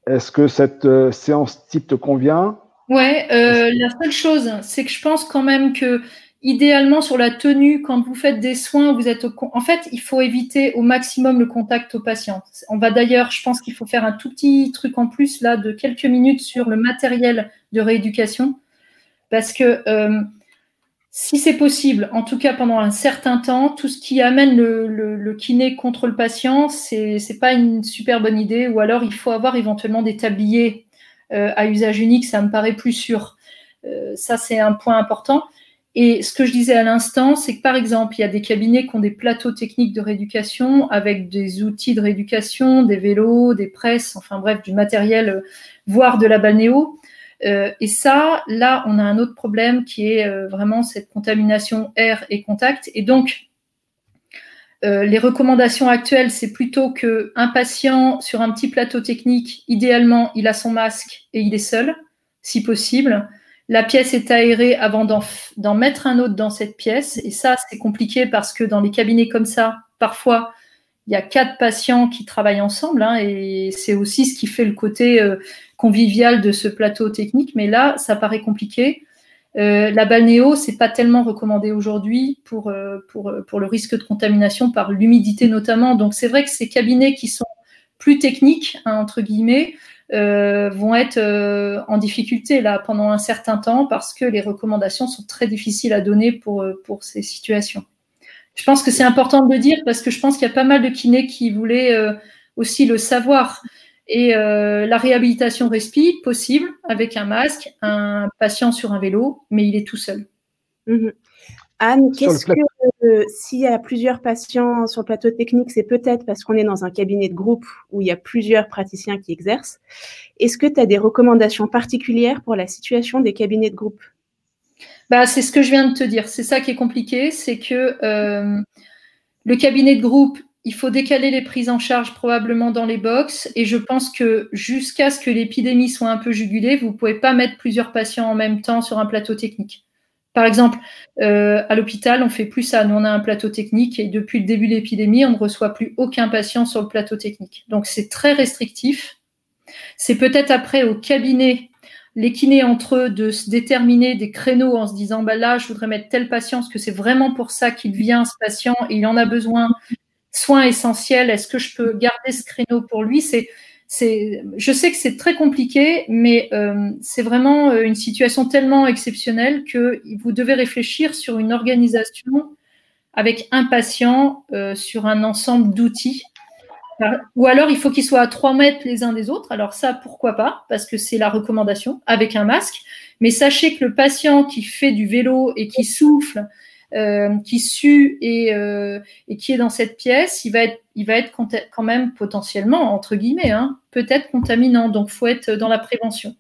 Est-ce que cette séance type te convient? Ouais, la seule chose, c'est que je pense quand même que idéalement sur la tenue, quand vous faites des soins, vous êtes en fait, il faut éviter au maximum le contact au patient. On va d'ailleurs, je pense qu'il faut faire un tout petit truc en plus là de quelques minutes sur le matériel de rééducation, parce que euh, si c'est possible, en tout cas pendant un certain temps, tout ce qui amène le, kiné contre le patient, c'est n'est pas une super bonne idée. Ou alors il faut avoir éventuellement des tabliers euh, à usage unique, ça me paraît plus sûr. Euh, ça c'est un point important. Et ce que je disais à l'instant, c'est que par exemple, il y a des cabinets qui ont des plateaux techniques de rééducation avec des outils de rééducation, des vélos, des presses, enfin bref, du matériel, euh, voire de la balnéo. Euh, et ça, là, on a un autre problème qui est euh, vraiment cette contamination air et contact. Et donc, les recommandations actuelles, c'est plutôt qu'un patient sur un petit plateau technique, idéalement, il a son masque et il est seul, si possible. La pièce est aérée avant d'en mettre un autre dans cette pièce. Et ça, c'est compliqué parce que dans les cabinets comme ça, parfois, il y a quatre patients qui travaillent ensemble. Hein, et c'est aussi ce qui fait le côté euh, convivial de ce plateau technique. Mais là, ça paraît compliqué. Euh, la balnéo, c'est pas tellement recommandé aujourd'hui pour, euh, pour, pour le risque de contamination par l'humidité notamment. Donc c'est vrai que ces cabinets qui sont plus techniques, hein, entre guillemets, vont être en difficulté là pendant un certain temps parce que les recommandations sont très difficiles à donner pour, pour ces situations. Je pense que c'est important de le dire parce que je pense qu'il y a pas mal de kinés qui voulaient aussi le savoir. Et la réhabilitation respi possible avec un masque, un patient sur un vélo, mais il est tout seul. Mmh Anne, qu'est-ce que euh, s'il y a plusieurs patients sur le plateau technique, c'est peut-être parce qu'on est dans un cabinet de groupe où il y a plusieurs praticiens qui exercent. Est-ce que tu as des recommandations particulières pour la situation des cabinets de groupe? Bah, C'est ce que je viens de te dire. C'est ça qui est compliqué, c'est que euh, le cabinet de groupe, il faut décaler les prises en charge probablement dans les box. Et je pense que jusqu'à ce que l'épidémie soit un peu jugulée, vous ne pouvez pas mettre plusieurs patients en même temps sur un plateau technique. Par exemple, euh, à l'hôpital, on fait plus ça. Nous, on a un plateau technique et depuis le début de l'épidémie, on ne reçoit plus aucun patient sur le plateau technique. Donc, c'est très restrictif. C'est peut-être après au cabinet, les entre eux, de se déterminer des créneaux en se disant, bah là, je voudrais mettre tel patient, parce que c'est vraiment pour ça qu'il vient, ce patient, et il en a besoin. Soins essentiels, est-ce que je peux garder ce créneau pour lui? C'est je sais que c'est très compliqué, mais euh, c'est vraiment euh, une situation tellement exceptionnelle que vous devez réfléchir sur une organisation avec un patient euh, sur un ensemble d'outils. Ou alors, il faut qu'ils soient à 3 mètres les uns des autres. Alors ça, pourquoi pas? Parce que c'est la recommandation, avec un masque. Mais sachez que le patient qui fait du vélo et qui souffle, euh, qui sue euh, et, qui est dans cette pièce, il va être, il va être quand même potentiellement, entre guillemets, hein, peut-être contaminant. Donc, il faut être dans la prévention.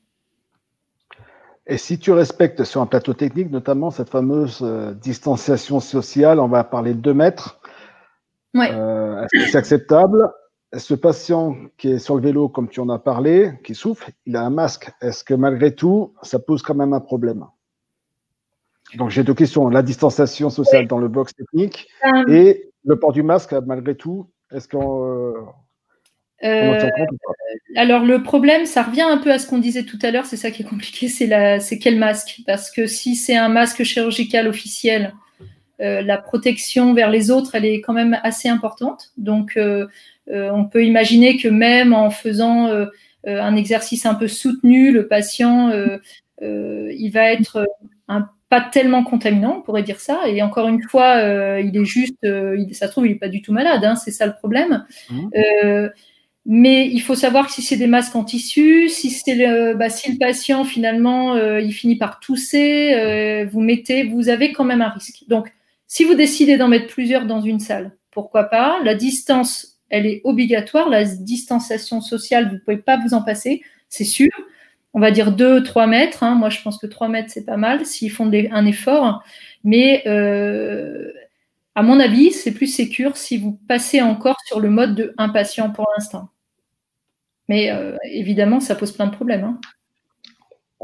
Et si tu respectes sur un plateau technique, notamment cette fameuse euh, distanciation sociale, on va parler de 2 mètres, est-ce que c'est acceptable? Ce patient qui est sur le vélo, comme tu en as parlé, qui souffle, il a un masque. Est-ce que malgré tout, ça pose quand même un problème? Donc j'ai deux questions. La distanciation sociale dans le box technique euh, et le port du masque, malgré tout, est-ce qu'on... Euh, alors le problème, ça revient un peu à ce qu'on disait tout à l'heure, c'est ça qui est compliqué, c'est quel masque? Parce que si c'est un masque chirurgical officiel, euh, la protection vers les autres, elle est quand même assez importante. Donc on peut imaginer que même en faisant un exercice un peu soutenu, le patient, il va être un pas tellement contaminant, on pourrait dire ça. Et encore une fois, euh, il est juste, euh, ça se trouve, il n'est pas du tout malade, hein, c'est ça le problème. Mmh. Euh, mais il faut savoir que si c'est des masques en tissu, si, c'est le, bah, si le patient finalement il finit par tousser, vous mettez, vous avez quand même un risque. Donc, si vous décidez d'en mettre plusieurs dans une salle, pourquoi pas? La distance, elle est obligatoire. La distanciation sociale, vous ne pouvez pas vous en passer, c'est sûr on va dire 2-3 mètres. Hein. Moi, je pense que 3 mètres, c'est pas mal s'ils font un effort. Mais euh, à mon avis, c'est plus sécur si vous passez encore sur le mode de un patient pour l'instant. Mais euh, évidemment, ça pose plein de problèmes. Hein.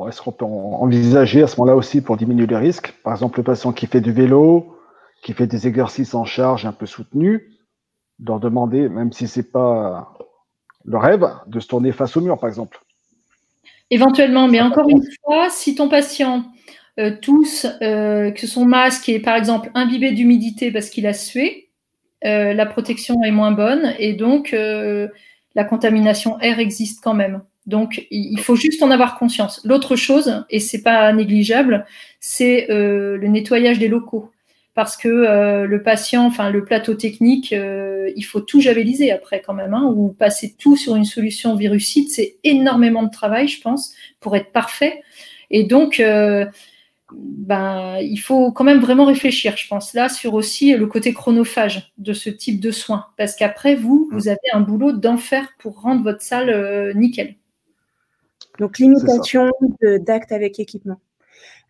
Est-ce qu'on peut envisager à ce moment-là aussi pour diminuer les risques? Par exemple, le patient qui fait du vélo, qui fait des exercices en charge un peu soutenus, leur demander, même si c'est pas le rêve de se tourner face au mur, par exemple. Éventuellement, mais encore une fois, si ton patient euh, tousse, euh, que son masque est par exemple imbibé d'humidité parce qu'il a sué, euh, la protection est moins bonne et donc la contamination air existe quand même. Donc il faut juste en avoir conscience. L'autre chose, et c'est pas négligeable, c'est le nettoyage des locaux parce que euh, le patient, enfin le plateau technique, euh, il faut tout javeliser après quand même, hein, ou passer tout sur une solution virucide, c'est énormément de travail, je pense, pour être parfait. Et donc, euh, ben, il faut quand même vraiment réfléchir, je pense, là sur aussi le côté chronophage de ce type de soins, parce qu'après vous, vous avez un boulot d'enfer pour rendre votre salle nickel. Donc limitation d'actes avec équipement.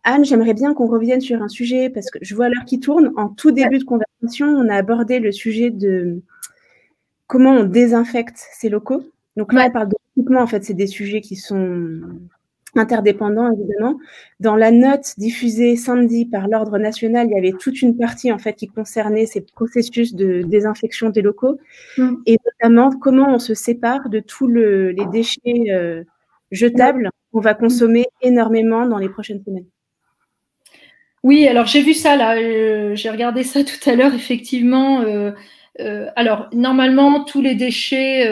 Anne, j'aimerais bien qu'on revienne sur un sujet parce que je vois l'heure qui tourne. En tout début de conversation, on a abordé le sujet de comment on désinfecte ces locaux. Donc là, on parle d'équipement, en fait, c'est des sujets qui sont interdépendants, évidemment. Dans la note diffusée samedi par l'Ordre national, il y avait toute une partie, en fait, qui concernait ces processus de désinfection des locaux mm. et notamment comment on se sépare de tous les déchets euh, jetables qu'on va consommer énormément dans les prochaines semaines. Oui, alors j'ai vu ça là, euh, j'ai regardé ça tout à l'heure, effectivement. Euh, euh, alors, normalement, tous les déchets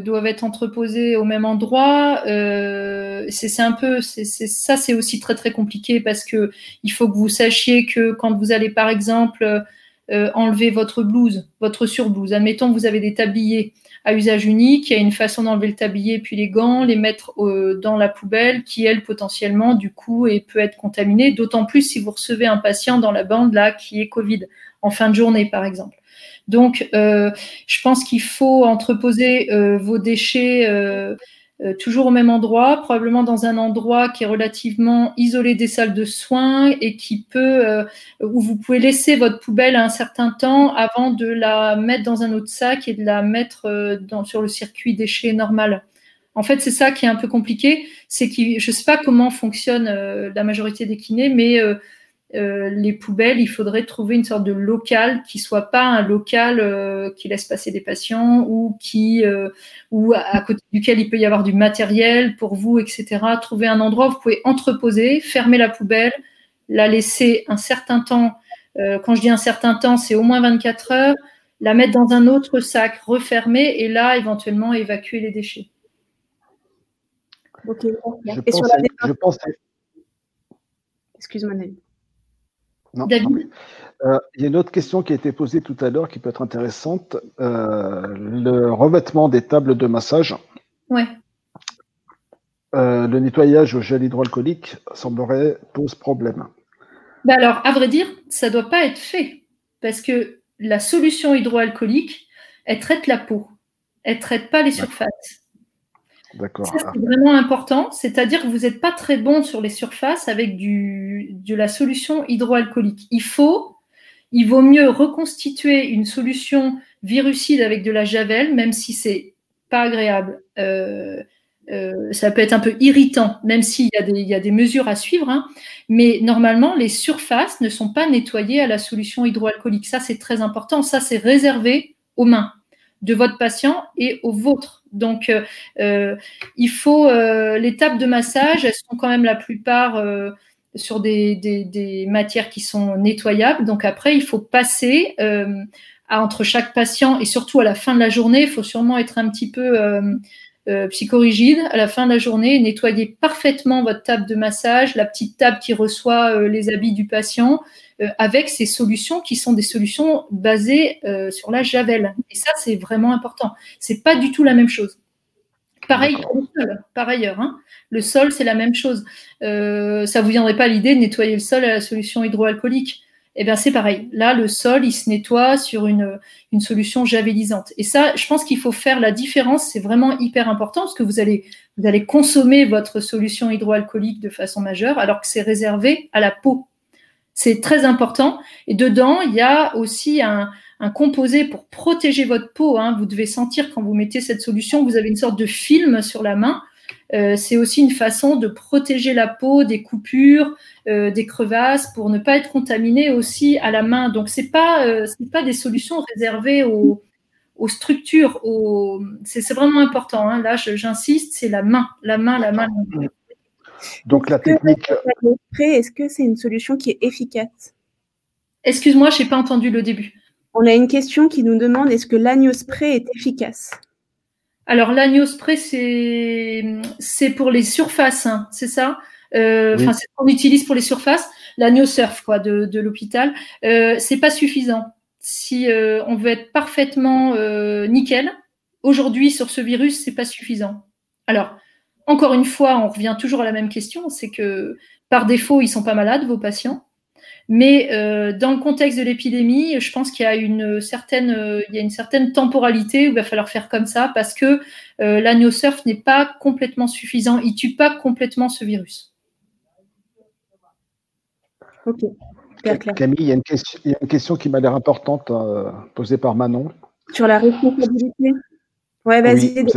doivent être entreposés au même endroit. c'est un peu, ça, c'est aussi très très compliqué parce que il faut que vous sachiez que quand vous allez, par exemple, enlever votre blouse, votre surblouse, admettons que vous avez des tabliers à usage unique. Il y a une façon d'enlever le tablier puis les gants, les mettre euh, dans la poubelle qui, elle, potentiellement, du coup, et peut être contaminée. D'autant plus si vous recevez un patient dans la bande là qui est Covid en fin de journée, par exemple. Donc, euh, je pense qu'il faut entreposer euh, vos déchets euh, toujours au même endroit, probablement dans un endroit qui est relativement isolé des salles de soins et qui peut, euh, où vous pouvez laisser votre poubelle un certain temps avant de la mettre dans un autre sac et de la mettre euh, dans, sur le circuit déchets normal. En fait, c'est ça qui est un peu compliqué, c'est que je ne sais pas comment fonctionne la majorité des kinés, mais euh, les poubelles, il faudrait trouver une sorte de local qui soit pas un local euh, qui laisse passer des patients ou qui euh, ou à, côté duquel il peut y avoir du matériel pour vous, etc. Trouver un endroit où vous pouvez entreposer, fermer la poubelle, la laisser un certain temps. quand je dis un certain temps, c'est au moins 24 heures. La mettre dans un autre sac, refermer et là éventuellement évacuer les déchets. Ok. Je, pense, Excuse-moi, euh, il y a une autre question qui a été posée tout à l'heure qui peut être intéressante. Euh, le revêtement des tables de massage. Ouais. Euh, le nettoyage au gel hydroalcoolique semblerait pose problème. Bah alors, à vrai dire, ça ne doit pas être fait parce que la solution hydroalcoolique, elle traite la peau, elle ne traite pas les surfaces. D'accord. c'est vraiment important, c'est-à-dire que vous n'êtes pas très bon sur les surfaces avec du, de la solution hydroalcoolique. Il faut, il vaut mieux reconstituer une solution virucide avec de la javel, même si c'est pas agréable. Euh, euh, ça peut être un peu irritant, même s'il y, a des, y a des mesures à suivre. Hein. Mais normalement, les surfaces ne sont pas nettoyées à la solution hydroalcoolique. Ça, c'est très important. Ça, c'est réservé aux mains de votre patient et aux vôtres. Donc, euh, euh, il faut euh, les de massage, elles sont quand même la plupart sur des, matières qui sont nettoyables. Donc après, il faut passer à, entre chaque patient et surtout à la fin de la journée, il faut sûrement être un petit peu psychorigide à la fin de la journée, nettoyer parfaitement votre table de massage, la petite table qui reçoit les habits du patient, euh, avec ces solutions qui sont des solutions basées euh, sur la javel. Et ça, c'est vraiment important. C'est pas du tout la même chose. Pareil pour le sol, par ailleurs. Hein. Le sol, c'est la même chose. Euh, ça vous viendrait pas l'idée de nettoyer le sol à la solution hydroalcoolique Eh bien, c'est pareil. Là, le sol, il se nettoie sur une, une solution javelisante. Et ça, je pense qu'il faut faire la différence. C'est vraiment hyper important parce que vous allez, vous allez consommer votre solution hydroalcoolique de façon majeure alors que c'est réservé à la peau. C'est très important. Et dedans, il y a aussi un, composé pour protéger votre peau. Hein. Vous devez sentir quand vous mettez cette solution, vous avez une sorte de film sur la main. Euh, c'est aussi une façon de protéger la peau des coupures, euh, des crevasses, pour ne pas être contaminé aussi à la main. Donc c'est pas euh, pas des solutions réservées aux, aux structures, aux... c'est vraiment important. Hein. Là, j'insiste, c'est la main, la main, la main. La main. Donc la technique. Est-ce que c'est une solution qui est efficace? Excuse-moi, je n'ai pas entendu le début. On a une question qui nous demande est-ce que l'agneau spray est efficace? Alors l'agneau spray, c'est pour les surfaces, hein, c'est ça? Euh, Enfin, c'est ce qu'on utilise pour les surfaces. L'agneau surf quoi, de, de l'hôpital, euh, c'est pas suffisant. Si euh, on veut être parfaitement euh, nickel, aujourd'hui sur ce virus, c'est pas suffisant. Alors, encore une fois, on revient toujours à la même question, c'est que par défaut, ils sont pas malades, vos patients. Mais euh, dans le contexte de l'épidémie, je pense qu'il y a une certaine, euh, il y a une certaine temporalité où il va falloir faire comme ça parce que euh, l'agneau surf n'est pas complètement suffisant. Il tue pas complètement ce virus. Ok. Camille, il y, a une question, il y a une question qui m'a l'air importante euh, posée par Manon. Sur la responsabilité Ouais, vas-y. Oui,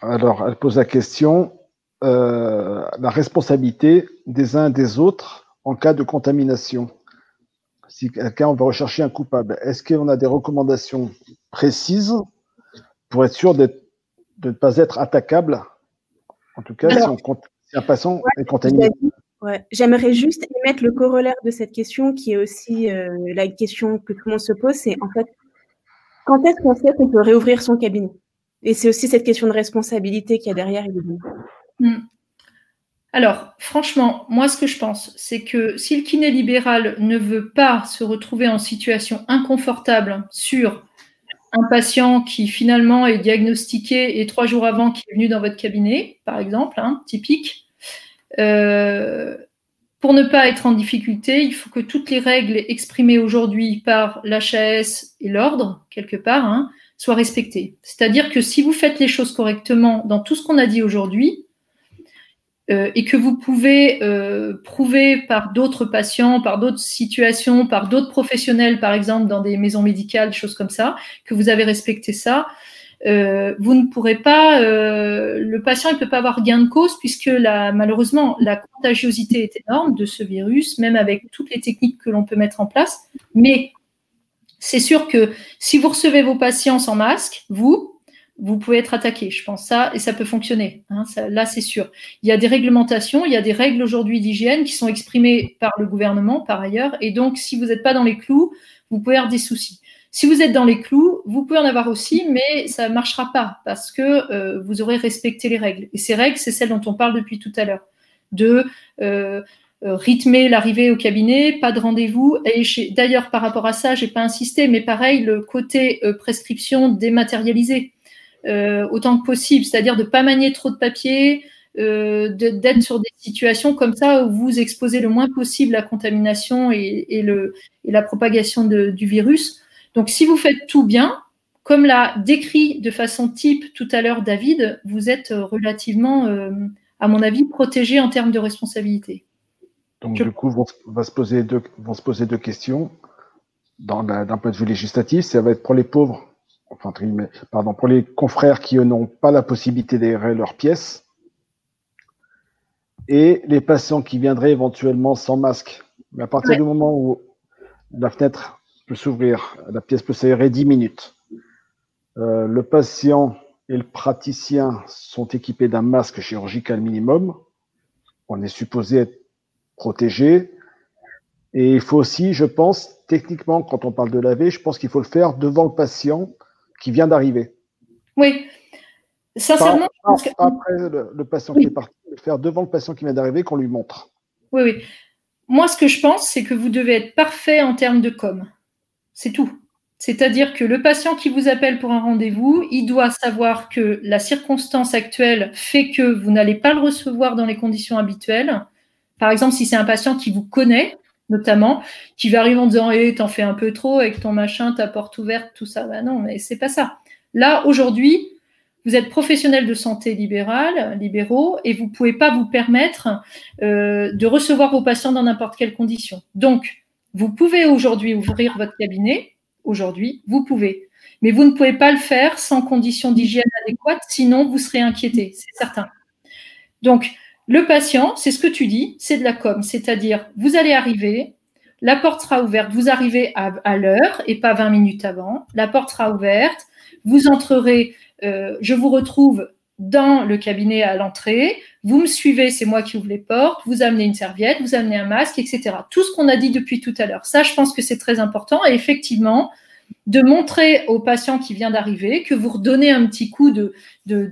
alors, elle pose la question euh, la responsabilité des uns et des autres en cas de contamination. Si quelqu'un on va rechercher un coupable, est-ce qu'on a des recommandations précises pour être sûr de ne pas être attaquable? En tout cas, si, on, si, un patient est contaminé. Ouais. J'aimerais juste émettre le corollaire de cette question qui est aussi euh, la question que tout le monde se pose, c'est en fait, quand est-ce qu'on sait qu'on peut réouvrir son cabinet? Et c'est aussi cette question de responsabilité qu'il y a derrière. Alors, franchement, moi, ce que je pense, c'est que si le kiné libéral ne veut pas se retrouver en situation inconfortable sur un patient qui finalement est diagnostiqué et trois jours avant qui est venu dans votre cabinet, par exemple, hein, typique, euh, pour ne pas être en difficulté, il faut que toutes les règles exprimées aujourd'hui par l'HAS et l'ordre, quelque part, hein, soient respectées. C'est-à-dire que si vous faites les choses correctement dans tout ce qu'on a dit aujourd'hui, euh, et que vous pouvez euh, prouver par d'autres patients, par d'autres situations, par d'autres professionnels, par exemple dans des maisons médicales, choses comme ça, que vous avez respecté ça, euh, vous ne pourrez pas, euh, le patient ne peut pas avoir gain de cause puisque la, malheureusement la contagiosité est énorme de ce virus, même avec toutes les techniques que l'on peut mettre en place. Mais c'est sûr que si vous recevez vos patients sans masque, vous, vous pouvez être attaqué, je pense ça, et ça peut fonctionner. Hein, là, c'est sûr. Il y a des réglementations, il y a des règles aujourd'hui d'hygiène qui sont exprimées par le gouvernement, par ailleurs, et donc si vous n'êtes pas dans les clous, vous pouvez avoir des soucis. Si vous êtes dans les clous, vous pouvez en avoir aussi, mais ça ne marchera pas parce que euh, vous aurez respecté les règles. Et ces règles, c'est celles dont on parle depuis tout à l'heure, de euh, euh rythmer l'arrivée au cabinet, pas de rendez-vous. D'ailleurs, par rapport à ça, j'ai pas insisté, mais pareil, le côté prescription dématérialisée. Euh, autant que possible, c'est-à-dire de ne pas manier trop de papier, euh, d'être sur des situations comme ça où vous exposez le moins possible la contamination et, et, le, et la propagation de, du virus. Donc si vous faites tout bien, comme l'a décrit de façon type tout à l'heure David, vous êtes relativement, euh, à mon avis, protégé en termes de responsabilité. Donc Je... du coup, vont, va se poser deux, vont se poser deux questions. D'un point de vue législatif, ça va être pour les pauvres enfin, pardon, pour les confrères qui n'ont pas la possibilité d'aérer leurs pièces, et les patients qui viendraient éventuellement sans masque. Mais à partir ouais. du moment où la fenêtre peut s'ouvrir, la pièce peut s'aérer 10 minutes, euh, le patient et le praticien sont équipés d'un masque chirurgical minimum, on est supposé être protégé. Et il faut aussi, je pense, techniquement, quand on parle de laver, je pense qu'il faut le faire devant le patient qui vient d'arriver. Oui. Sincèrement, pas, pas, pas après le, le patient oui. qui est parti, le faire devant le patient qui vient d'arriver, qu'on lui montre. Oui, oui. Moi, ce que je pense, c'est que vous devez être parfait en termes de com. C'est tout. C'est-à-dire que le patient qui vous appelle pour un rendez-vous, il doit savoir que la circonstance actuelle fait que vous n'allez pas le recevoir dans les conditions habituelles. Par exemple, si c'est un patient qui vous connaît, notamment, qui va arriver en disant hey, t'en fais un peu trop avec ton machin, ta porte ouverte, tout ça. Ben non, mais c'est pas ça. Là, aujourd'hui, vous êtes professionnel de santé libéral, libéraux, et vous pouvez pas vous permettre euh, de recevoir vos patients dans n'importe quelle condition. Donc, vous pouvez aujourd'hui ouvrir votre cabinet, aujourd'hui, vous pouvez. Mais vous ne pouvez pas le faire sans conditions d'hygiène adéquates, sinon vous serez inquiété, c'est certain. Donc, le patient, c'est ce que tu dis, c'est de la com, c'est-à-dire vous allez arriver, La porte sera ouverte. Vous arrivez à, l'heure et pas 20 minutes avant. La porte sera ouverte. Vous entrerez. Euh, je vous retrouve dans le cabinet à l'entrée. Vous me suivez, c'est moi qui ouvre les portes. Vous amenez une serviette, vous amenez un masque, etc. Tout ce qu'on a dit depuis tout à l'heure. Ça, je pense que c'est très important. Et effectivement, de montrer au patient qui vient d'arriver que vous redonnez un petit coup de, de,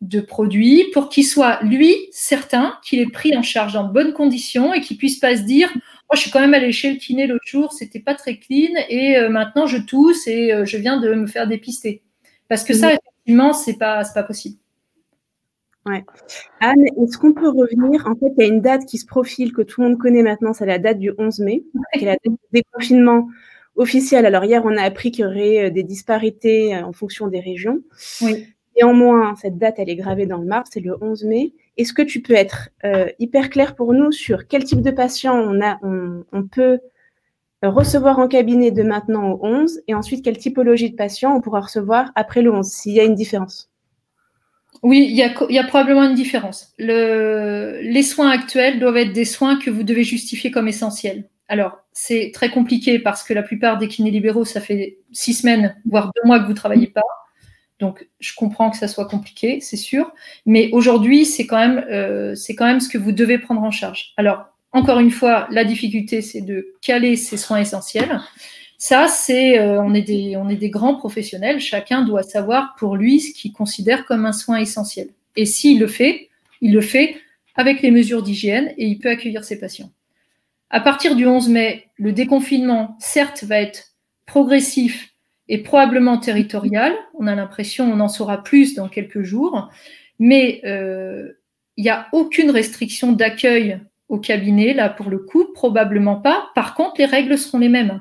de, produit pour qu'il soit, lui, certain qu'il est pris en charge en bonnes conditions et qu'il puisse pas se dire moi, je suis quand même allé chez le kiné l'autre jour, c'était pas très clean et euh, maintenant je tousse et euh, je viens de me faire dépister. Parce que ça, effectivement, c'est pas, pas possible. Ouais. Anne, est-ce qu'on peut revenir? En fait, il y a une date qui se profile que tout le monde connaît maintenant, c'est la date du 11 mai, qui est la date du déconfinement officielle. Alors hier, on a appris qu'il y aurait euh, des disparités euh, en fonction des régions. Oui. Néanmoins, cette date, elle est gravée dans le marbre, c'est le 11 mai. Est-ce que tu peux être euh, hyper clair pour nous sur quel type de patient on, a, on, peut recevoir en cabinet de maintenant au 11 et ensuite quelle typologie de patient on pourra recevoir après le 11, s'il y a une différence? Oui, il y, a, il y, a, probablement une différence. Le, les soins actuels doivent être des soins que vous devez justifier comme essentiels. Alors, c'est très compliqué parce que la plupart des kinés libéraux, ça fait six semaines, voire deux mois que vous ne travaillez pas. Donc, je comprends que ça soit compliqué, c'est sûr. Mais aujourd'hui, c'est quand, même, euh, quand même ce que vous devez prendre en charge. Alors, encore une fois, la difficulté, c'est de caler ces soins essentiels. Ça, c'est, euh, on, est des, on est des grands professionnels. Chacun doit savoir pour lui ce qu'il considère comme un soin essentiel. Et s'il le fait, il le fait avec les mesures d'hygiène et il peut accueillir ses patients. À partir du 11 mai, le déconfinement, certes, va être progressif et probablement territorial. On a l'impression, on en saura plus dans quelques jours, mais euh, il n'y a aucune restriction d'accueil au cabinet, là, pour le coup, probablement pas. Par contre, les règles seront les mêmes.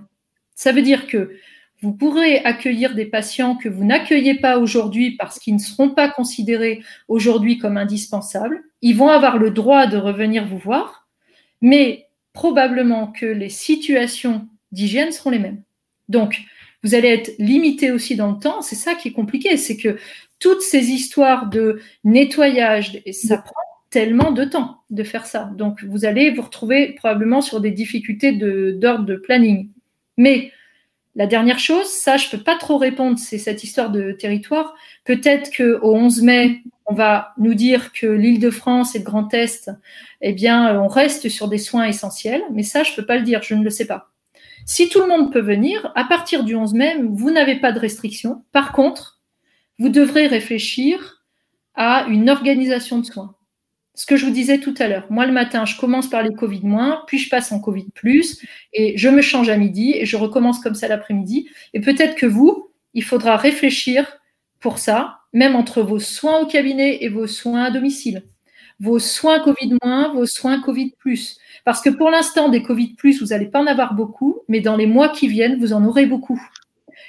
Ça veut dire que vous pourrez accueillir des patients que vous n'accueillez pas aujourd'hui parce qu'ils ne seront pas considérés aujourd'hui comme indispensables. Ils vont avoir le droit de revenir vous voir, mais probablement que les situations d'hygiène seront les mêmes. Donc, vous allez être limité aussi dans le temps. C'est ça qui est compliqué, c'est que toutes ces histoires de nettoyage, ça prend tellement de temps de faire ça. Donc, vous allez vous retrouver probablement sur des difficultés d'ordre de, de planning. Mais la dernière chose, ça, je ne peux pas trop répondre, c'est cette histoire de territoire. Peut-être qu'au 11 mai, on va nous dire que l'île de France et le Grand Est, eh bien, on reste sur des soins essentiels, mais ça, je ne peux pas le dire, je ne le sais pas. Si tout le monde peut venir, à partir du 11 mai, vous n'avez pas de restrictions. Par contre, vous devrez réfléchir à une organisation de soins ce que je vous disais tout à l'heure. Moi, le matin, je commence par les Covid moins, puis je passe en Covid plus, et je me change à midi, et je recommence comme ça l'après-midi. Et peut-être que vous, il faudra réfléchir pour ça, même entre vos soins au cabinet et vos soins à domicile. Vos soins Covid moins, vos soins Covid plus. Parce que pour l'instant, des Covid plus, vous n'allez pas en avoir beaucoup, mais dans les mois qui viennent, vous en aurez beaucoup.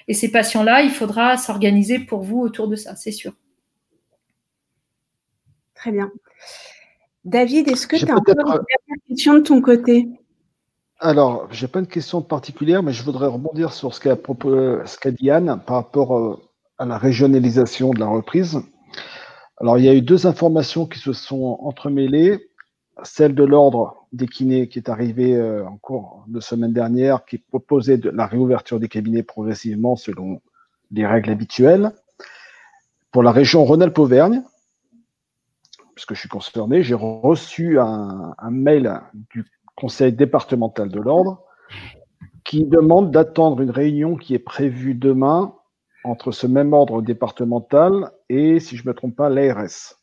Et ces patients-là, il faudra s'organiser pour vous autour de ça, c'est sûr. Très bien. David, est-ce que tu as encore une dernière question de ton côté? Alors, je n'ai pas une question particulière, mais je voudrais rebondir sur ce qu'a dit Anne par rapport euh, à la régionalisation de la reprise. Alors, il y a eu deux informations qui se sont entremêlées. Celle de l'ordre des kinés qui est arrivée euh, en cours de semaine dernière, qui proposait la réouverture des cabinets progressivement selon les règles habituelles. Pour la région Rhône-Alpes-Auvergne, puisque je suis concerné, j'ai reçu un, mail du conseil départemental de l'ordre qui demande d'attendre une réunion qui est prévue demain entre ce même ordre départemental et, si je ne me trompe pas, l'ARS.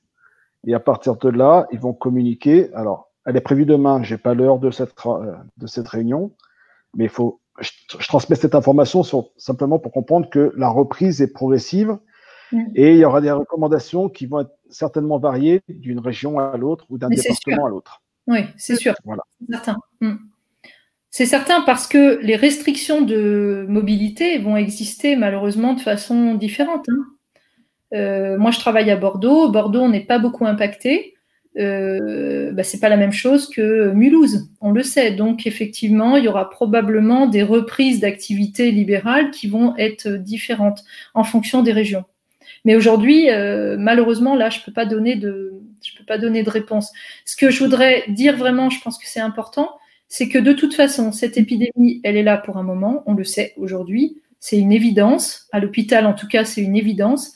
Et à partir de là, ils vont communiquer. Alors, elle est prévue demain, je n'ai pas l'heure de cette, de cette réunion, mais il faut, je, transmets cette information simplement pour comprendre que la reprise est progressive Mm. Et il y aura des recommandations qui vont être certainement variées d'une région à l'autre ou d'un département à l'autre. Oui, c'est sûr. Voilà. Certain. Mm. C'est certain parce que les restrictions de mobilité vont exister malheureusement de façon différente. Hein. Euh, moi, je travaille à Bordeaux. Bordeaux, on n'est pas beaucoup impacté. Euh, bah, c'est pas la même chose que Mulhouse, on le sait. Donc effectivement, il y aura probablement des reprises d'activités libérales qui vont être différentes en fonction des régions. Mais aujourd'hui, euh, malheureusement, là, je peux peux pas donner de réponse. Ce que je voudrais dire vraiment, je pense que c'est important, c'est que de toute façon, cette épidémie, elle est là pour un moment, on le sait aujourd'hui, c'est une évidence. À l'hôpital, en tout cas, c'est une évidence.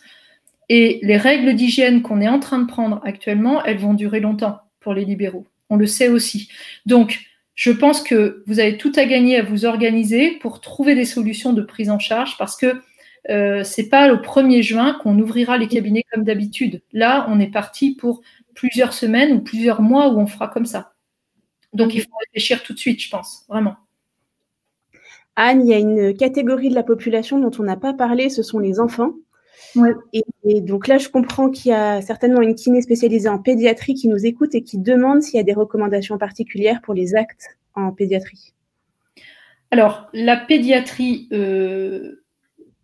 Et les règles d'hygiène qu'on est en train de prendre actuellement, elles vont durer longtemps pour les libéraux. On le sait aussi. Donc, je pense que vous avez tout à gagner à vous organiser pour trouver des solutions de prise en charge parce que euh, c'est pas le 1er juin qu'on ouvrira les cabinets comme d'habitude. Là, on est parti pour plusieurs semaines ou plusieurs mois où on fera comme ça. Donc, il faut réfléchir tout de suite, je pense, vraiment. Anne, il y a une catégorie de la population dont on n'a pas parlé, ce sont les enfants. Et, donc là, je comprends qu'il y a certainement une kiné spécialisée en pédiatrie qui nous écoute et qui demande s'il y a des recommandations particulières pour les actes en pédiatrie. Alors, la pédiatrie, euh,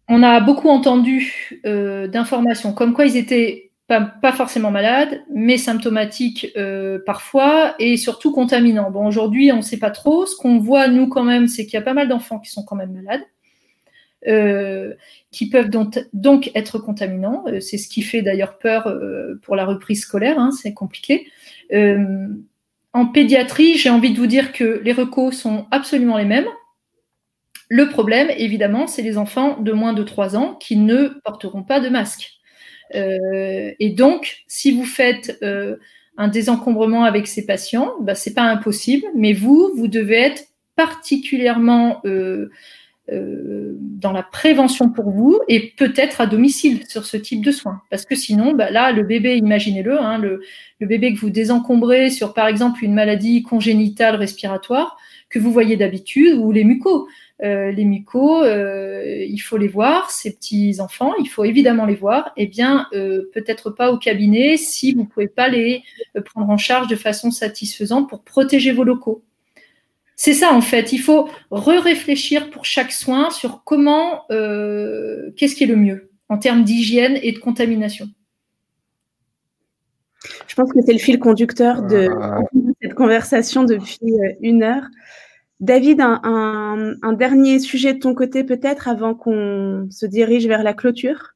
on a beaucoup entendu euh, d'informations comme quoi ils étaient pas, forcément malades, mais symptomatiques euh, parfois et surtout contaminants. Bon, aujourd'hui, on ne sait pas trop. Ce qu'on voit, nous, quand même, c'est qu'il y a pas mal d'enfants qui sont quand même malades. Euh, qui peuvent donc, donc être contaminants. Euh, c'est ce qui fait d'ailleurs peur pour la reprise scolaire, hein, c'est compliqué. en pédiatrie, j'ai envie de vous dire que les recos sont absolument les mêmes. Le problème, évidemment, c'est les enfants de moins de 3 ans qui ne porteront pas de masque. Euh, et donc, si vous faites euh, un désencombrement avec ces patients, bah, ce n'est pas impossible, mais vous, vous devez être particulièrement euh, dans la prévention pour vous et peut-être à domicile sur ce type de soins. Parce que sinon, bah, là, le bébé, imaginez-le, hein, le, le, bébé que vous désencombrez sur, par exemple, une maladie congénitale respiratoire que vous voyez d'habitude ou les mucos. Euh, les mucos, euh, il faut les voir, ces petits enfants, il faut évidemment les voir. Eh bien, euh, peut-être pas au cabinet si vous ne pouvez pas les prendre en charge de façon satisfaisante pour protéger vos locaux. C'est ça en fait. Il faut re-réfléchir pour chaque soin sur comment, qu'est-ce qui est le mieux en termes d'hygiène et de contamination. Je pense que c'est le fil conducteur de cette conversation depuis une heure. David, un, dernier sujet de ton côté peut-être avant qu'on se dirige vers la clôture?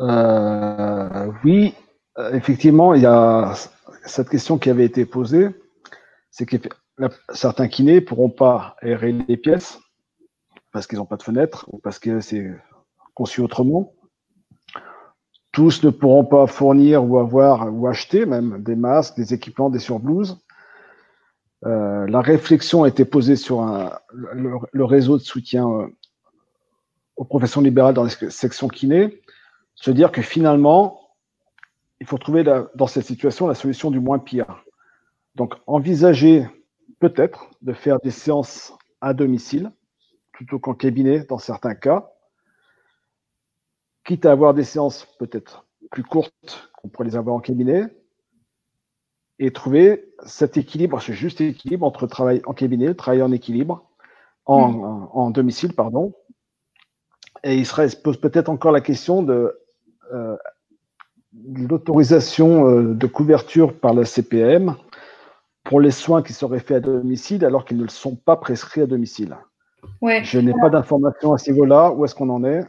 Euh, Oui, euh, effectivement, il y a cette question qui avait été posée, c'est que certains kinés ne pourront pas aérer les pièces parce qu'ils n'ont pas de fenêtre ou parce que c'est conçu autrement. Tous ne pourront pas fournir ou avoir ou acheter même des masques, des équipements, des surblouses. Euh, la réflexion a été posée sur le, réseau de soutien euh, aux professions libérales dans les sections kiné, se dire que finalement, il faut trouver dans cette situation la solution du moins pire. Donc, envisager peut-être de faire des séances à domicile plutôt qu'en cabinet dans certains cas, quitte à avoir des séances peut-être plus courtes qu'on pourrait les avoir en cabinet, et trouver cet équilibre, ce juste équilibre entre travail en cabinet, travail en équilibre, en, mm. domicile, pardon. Et il se pose peut-être encore la question de, euh, l'autorisation euh, de couverture par la CPM pour les soins qui seraient faits à domicile alors qu'ils ne sont pas prescrits à domicile. Ouais. Je n'ai pas d'informations à ce niveau-là. Où est-ce qu'on en est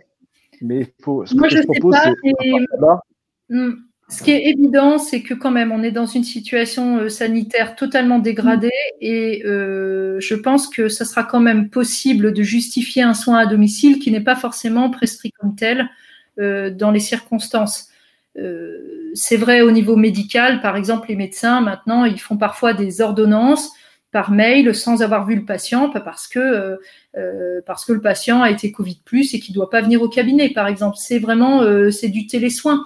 Mais il faut, ce que je, propose, c'est ce qui est évident, c'est que quand même, on est dans une situation euh, sanitaire totalement dégradée et euh, je pense que ce sera quand même possible de justifier un soin à domicile qui n'est pas forcément prescrit comme tel euh, dans les circonstances. c'est vrai au niveau médical, par exemple, les médecins, maintenant, ils font parfois des ordonnances par mail sans avoir vu le patient, parce que, parce que le patient a été Covid et qu'il ne doit pas venir au cabinet, par exemple. C'est vraiment c'est du télésoin.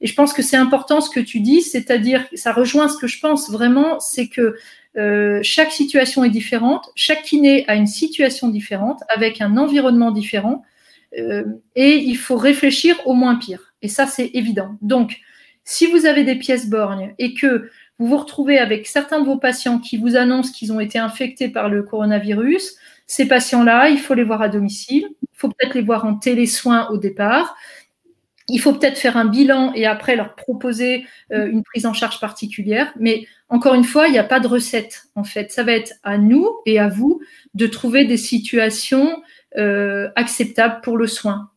Et je pense que c'est important ce que tu dis, c'est-à-dire, ça rejoint ce que je pense vraiment, c'est que euh, chaque situation est différente, chaque kiné a une situation différente, avec un environnement différent, euh, et il faut réfléchir au moins pire. Et ça, c'est évident. Donc, si vous avez des pièces borgnes et que vous vous retrouvez avec certains de vos patients qui vous annoncent qu'ils ont été infectés par le coronavirus, ces patients-là, il faut les voir à domicile, il faut peut-être les voir en télésoin au départ, il faut peut-être faire un bilan et après leur proposer euh, une prise en charge particulière. Mais encore une fois, il n'y a pas de recette. En fait, ça va être à nous et à vous de trouver des situations euh, acceptables pour le soin.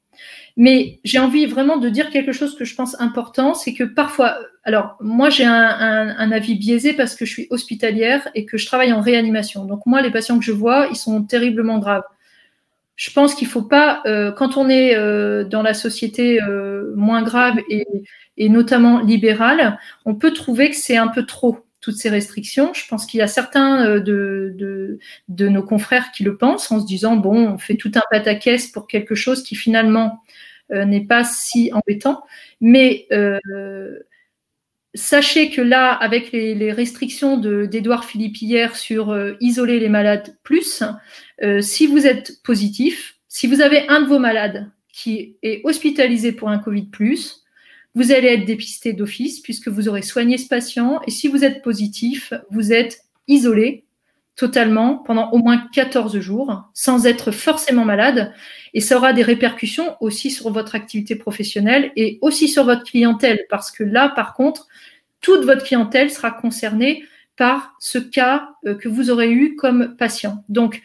Mais j'ai envie vraiment de dire quelque chose que je pense important, c'est que parfois, alors moi j'ai un, un, avis biaisé parce que je suis hospitalière et que je travaille en réanimation. Donc moi, les patients que je vois, ils sont terriblement graves. Je pense qu'il faut pas, euh, quand on est euh, dans la société euh, moins grave et, et notamment libérale, on peut trouver que c'est un peu trop toutes ces restrictions. Je pense qu'il y a certains euh, de, de, de, nos confrères qui le pensent en se disant, bon, on fait tout un pataquès pour quelque chose qui finalement euh, n'est pas si embêtant. Mais euh, sachez que là, avec les, restrictions d'Edouard Philippe hier sur euh, isoler les malades plus, euh, si vous êtes positif, si vous avez un de vos malades qui est hospitalisé pour un Covid plus, vous allez être dépisté d'office puisque vous aurez soigné ce patient. Et si vous êtes positif, vous êtes isolé totalement pendant au moins 14 jours sans être forcément malade. Et ça aura des répercussions aussi sur votre activité professionnelle et aussi sur votre clientèle parce que là, par contre, toute votre clientèle sera concernée par ce cas euh, que vous aurez eu comme patient. Donc,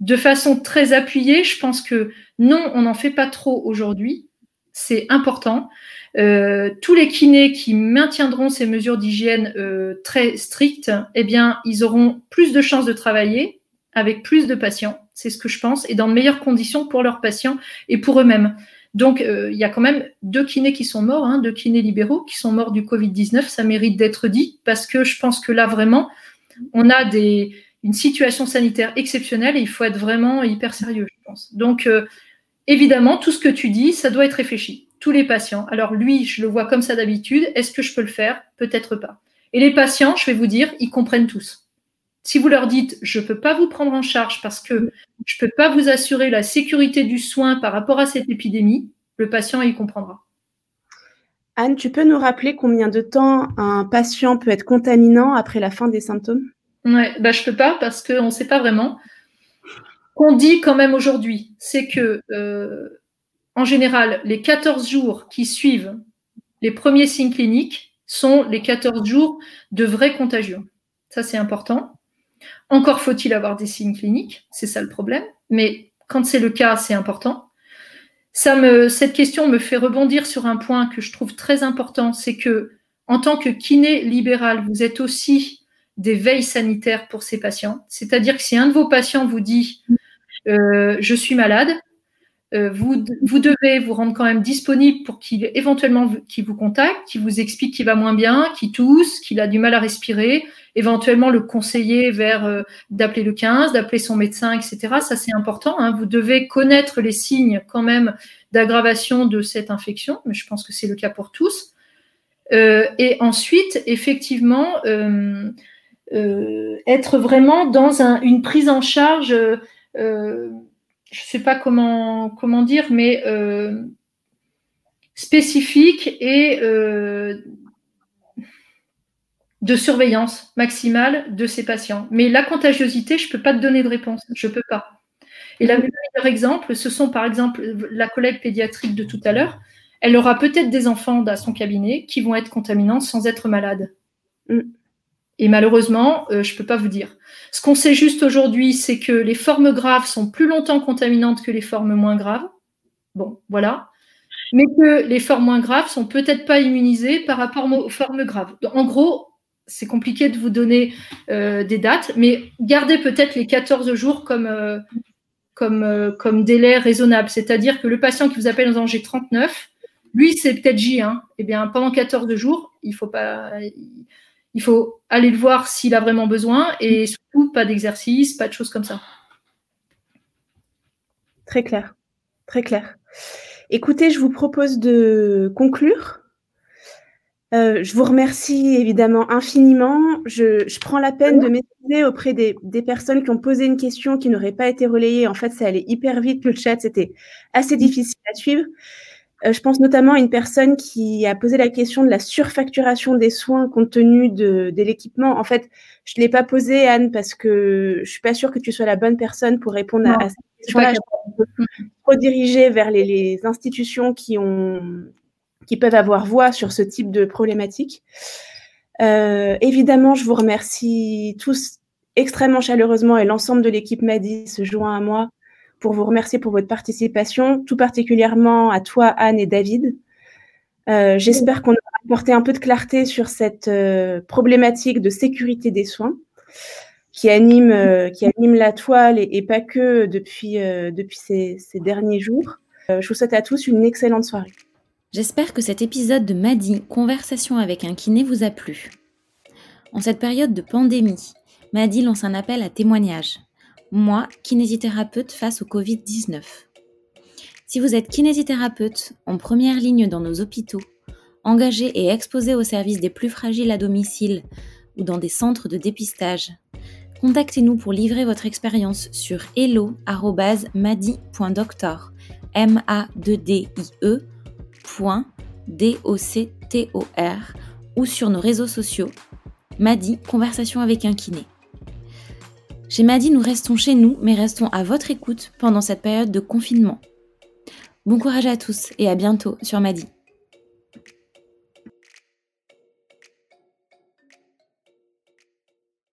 de façon très appuyée, je pense que non, on n'en fait pas trop aujourd'hui. C'est important. Euh, tous les kinés qui maintiendront ces mesures d'hygiène euh, très strictes, eh bien, ils auront plus de chances de travailler avec plus de patients, c'est ce que je pense, et dans de meilleures conditions pour leurs patients et pour eux-mêmes. Donc, euh, il y a quand même deux kinés qui sont morts, hein, deux kinés libéraux qui sont morts du Covid-19. Ça mérite d'être dit parce que je pense que là, vraiment, on a des, une situation sanitaire exceptionnelle et il faut être vraiment hyper sérieux, je pense. Donc, évidemment, tout ce que tu dis, ça doit être réfléchi tous les patients. Alors lui, je le vois comme ça d'habitude. Est-ce que je peux le faire? Peut-être pas. Et les patients, je vais vous dire, ils comprennent tous. Si vous leur dites, je ne peux pas vous prendre en charge parce que je ne peux pas vous assurer la sécurité du soin par rapport à cette épidémie, le patient, il comprendra. Anne, tu peux nous rappeler combien de temps un patient peut être contaminant après la fin des symptômes? Ouais, bah, je ne peux pas parce qu'on ne sait pas vraiment. Qu'on dit quand même aujourd'hui, c'est que euh, en général, les 14 jours qui suivent les premiers signes cliniques sont les 14 jours de vraie contagion. Ça, c'est important. Encore faut-il avoir des signes cliniques, c'est ça le problème. Mais quand c'est le cas, c'est important. Cette question me fait rebondir sur un point que je trouve très important, c'est que en tant que kiné libéral, vous êtes aussi des veilles sanitaires pour ces patients. C'est-à-dire que si un de vos patients vous dit euh, je suis malade, euh, vous, vous, devez vous rendre quand même disponible pour qu'il éventuellement qu'il vous contacte, qu'il vous explique qu'il va moins bien, qu'il tousse, qu'il a du mal à respirer, éventuellement le conseiller vers euh, d'appeler le 15, d'appeler son médecin, etc. Ça c'est important. Hein. Vous devez connaître les signes quand même d'aggravation de cette infection, mais je pense que c'est le cas pour tous. Euh, et ensuite, effectivement, euh, euh être vraiment dans un, une prise en charge je ne sais pas comment, dire, mais euh, spécifique et euh, de surveillance maximale de ces patients. Mais la contagiosité, je ne peux pas te donner de réponse. Je ne peux pas. Et le meilleur exemple, ce sont par exemple la collègue pédiatrique de tout à l'heure. Elle aura peut-être des enfants dans son cabinet qui vont être contaminants sans être malades. Mm. Et malheureusement, euh, je ne peux pas vous dire. Ce qu'on sait juste aujourd'hui, c'est que les formes graves sont plus longtemps contaminantes que les formes moins graves. Bon, voilà. Mais que les formes moins graves sont peut-être pas immunisées par rapport aux formes graves. En gros, c'est compliqué de vous donner euh, des dates, mais gardez peut-être les 14 jours comme, euh, comme, délai raisonnable. C'est-à-dire que le patient qui vous appelle en danger 39, lui, c'est peut-être J1. Eh bien, pendant 14 jours, il faut pas il faut aller le voir s'il a vraiment besoin et surtout pas d'exercice, pas de choses comme ça. Très clair, très clair. Écoutez, je vous propose de conclure. Euh, je vous remercie évidemment infiniment. Je, prends la peine de m'excuser auprès des, des, personnes qui ont posé une question qui n'aurait pas été relayée. En fait, ça allait hyper vite le chat, c'était assez difficile à suivre. Euh, je pense notamment à une personne qui a posé la question de la surfacturation des soins compte tenu de, l'équipement. En fait, je ne l'ai pas posé, Anne, parce que je ne suis pas sûre que tu sois la bonne personne pour répondre à, cette question-là. Je rediriger vers les, institutions qui, ont, qui peuvent avoir voix sur ce type de problématique. Euh, évidemment, je vous remercie tous extrêmement chaleureusement et l'ensemble de l'équipe MADI se joint à moi pour vous remercier pour votre participation, tout particulièrement à toi, Anne et David. Euh, j'espère qu'on a apporté un peu de clarté sur cette euh, problématique de sécurité des soins qui anime, euh, qui anime la toile et, pas que depuis, depuis ces, ces, derniers jours. je vous souhaite à tous une excellente soirée. J'espère que cet épisode de Madi, Conversation avec un kiné, vous a plu. En cette période de pandémie, Madi lance un appel à témoignage. Moi, kinésithérapeute face au Covid-19. Si vous êtes kinésithérapeute en première ligne dans nos hôpitaux, engagé et exposé au service des plus fragiles à domicile ou dans des centres de dépistage, contactez-nous pour livrer votre expérience sur hello@madi.doctor m a d d i e .doctor ou sur nos réseaux sociaux Madi Conversation avec un kiné. Chez Madi, nous restons chez nous, mais restons à votre écoute pendant cette période de confinement. Bon courage à tous et à bientôt sur Madi.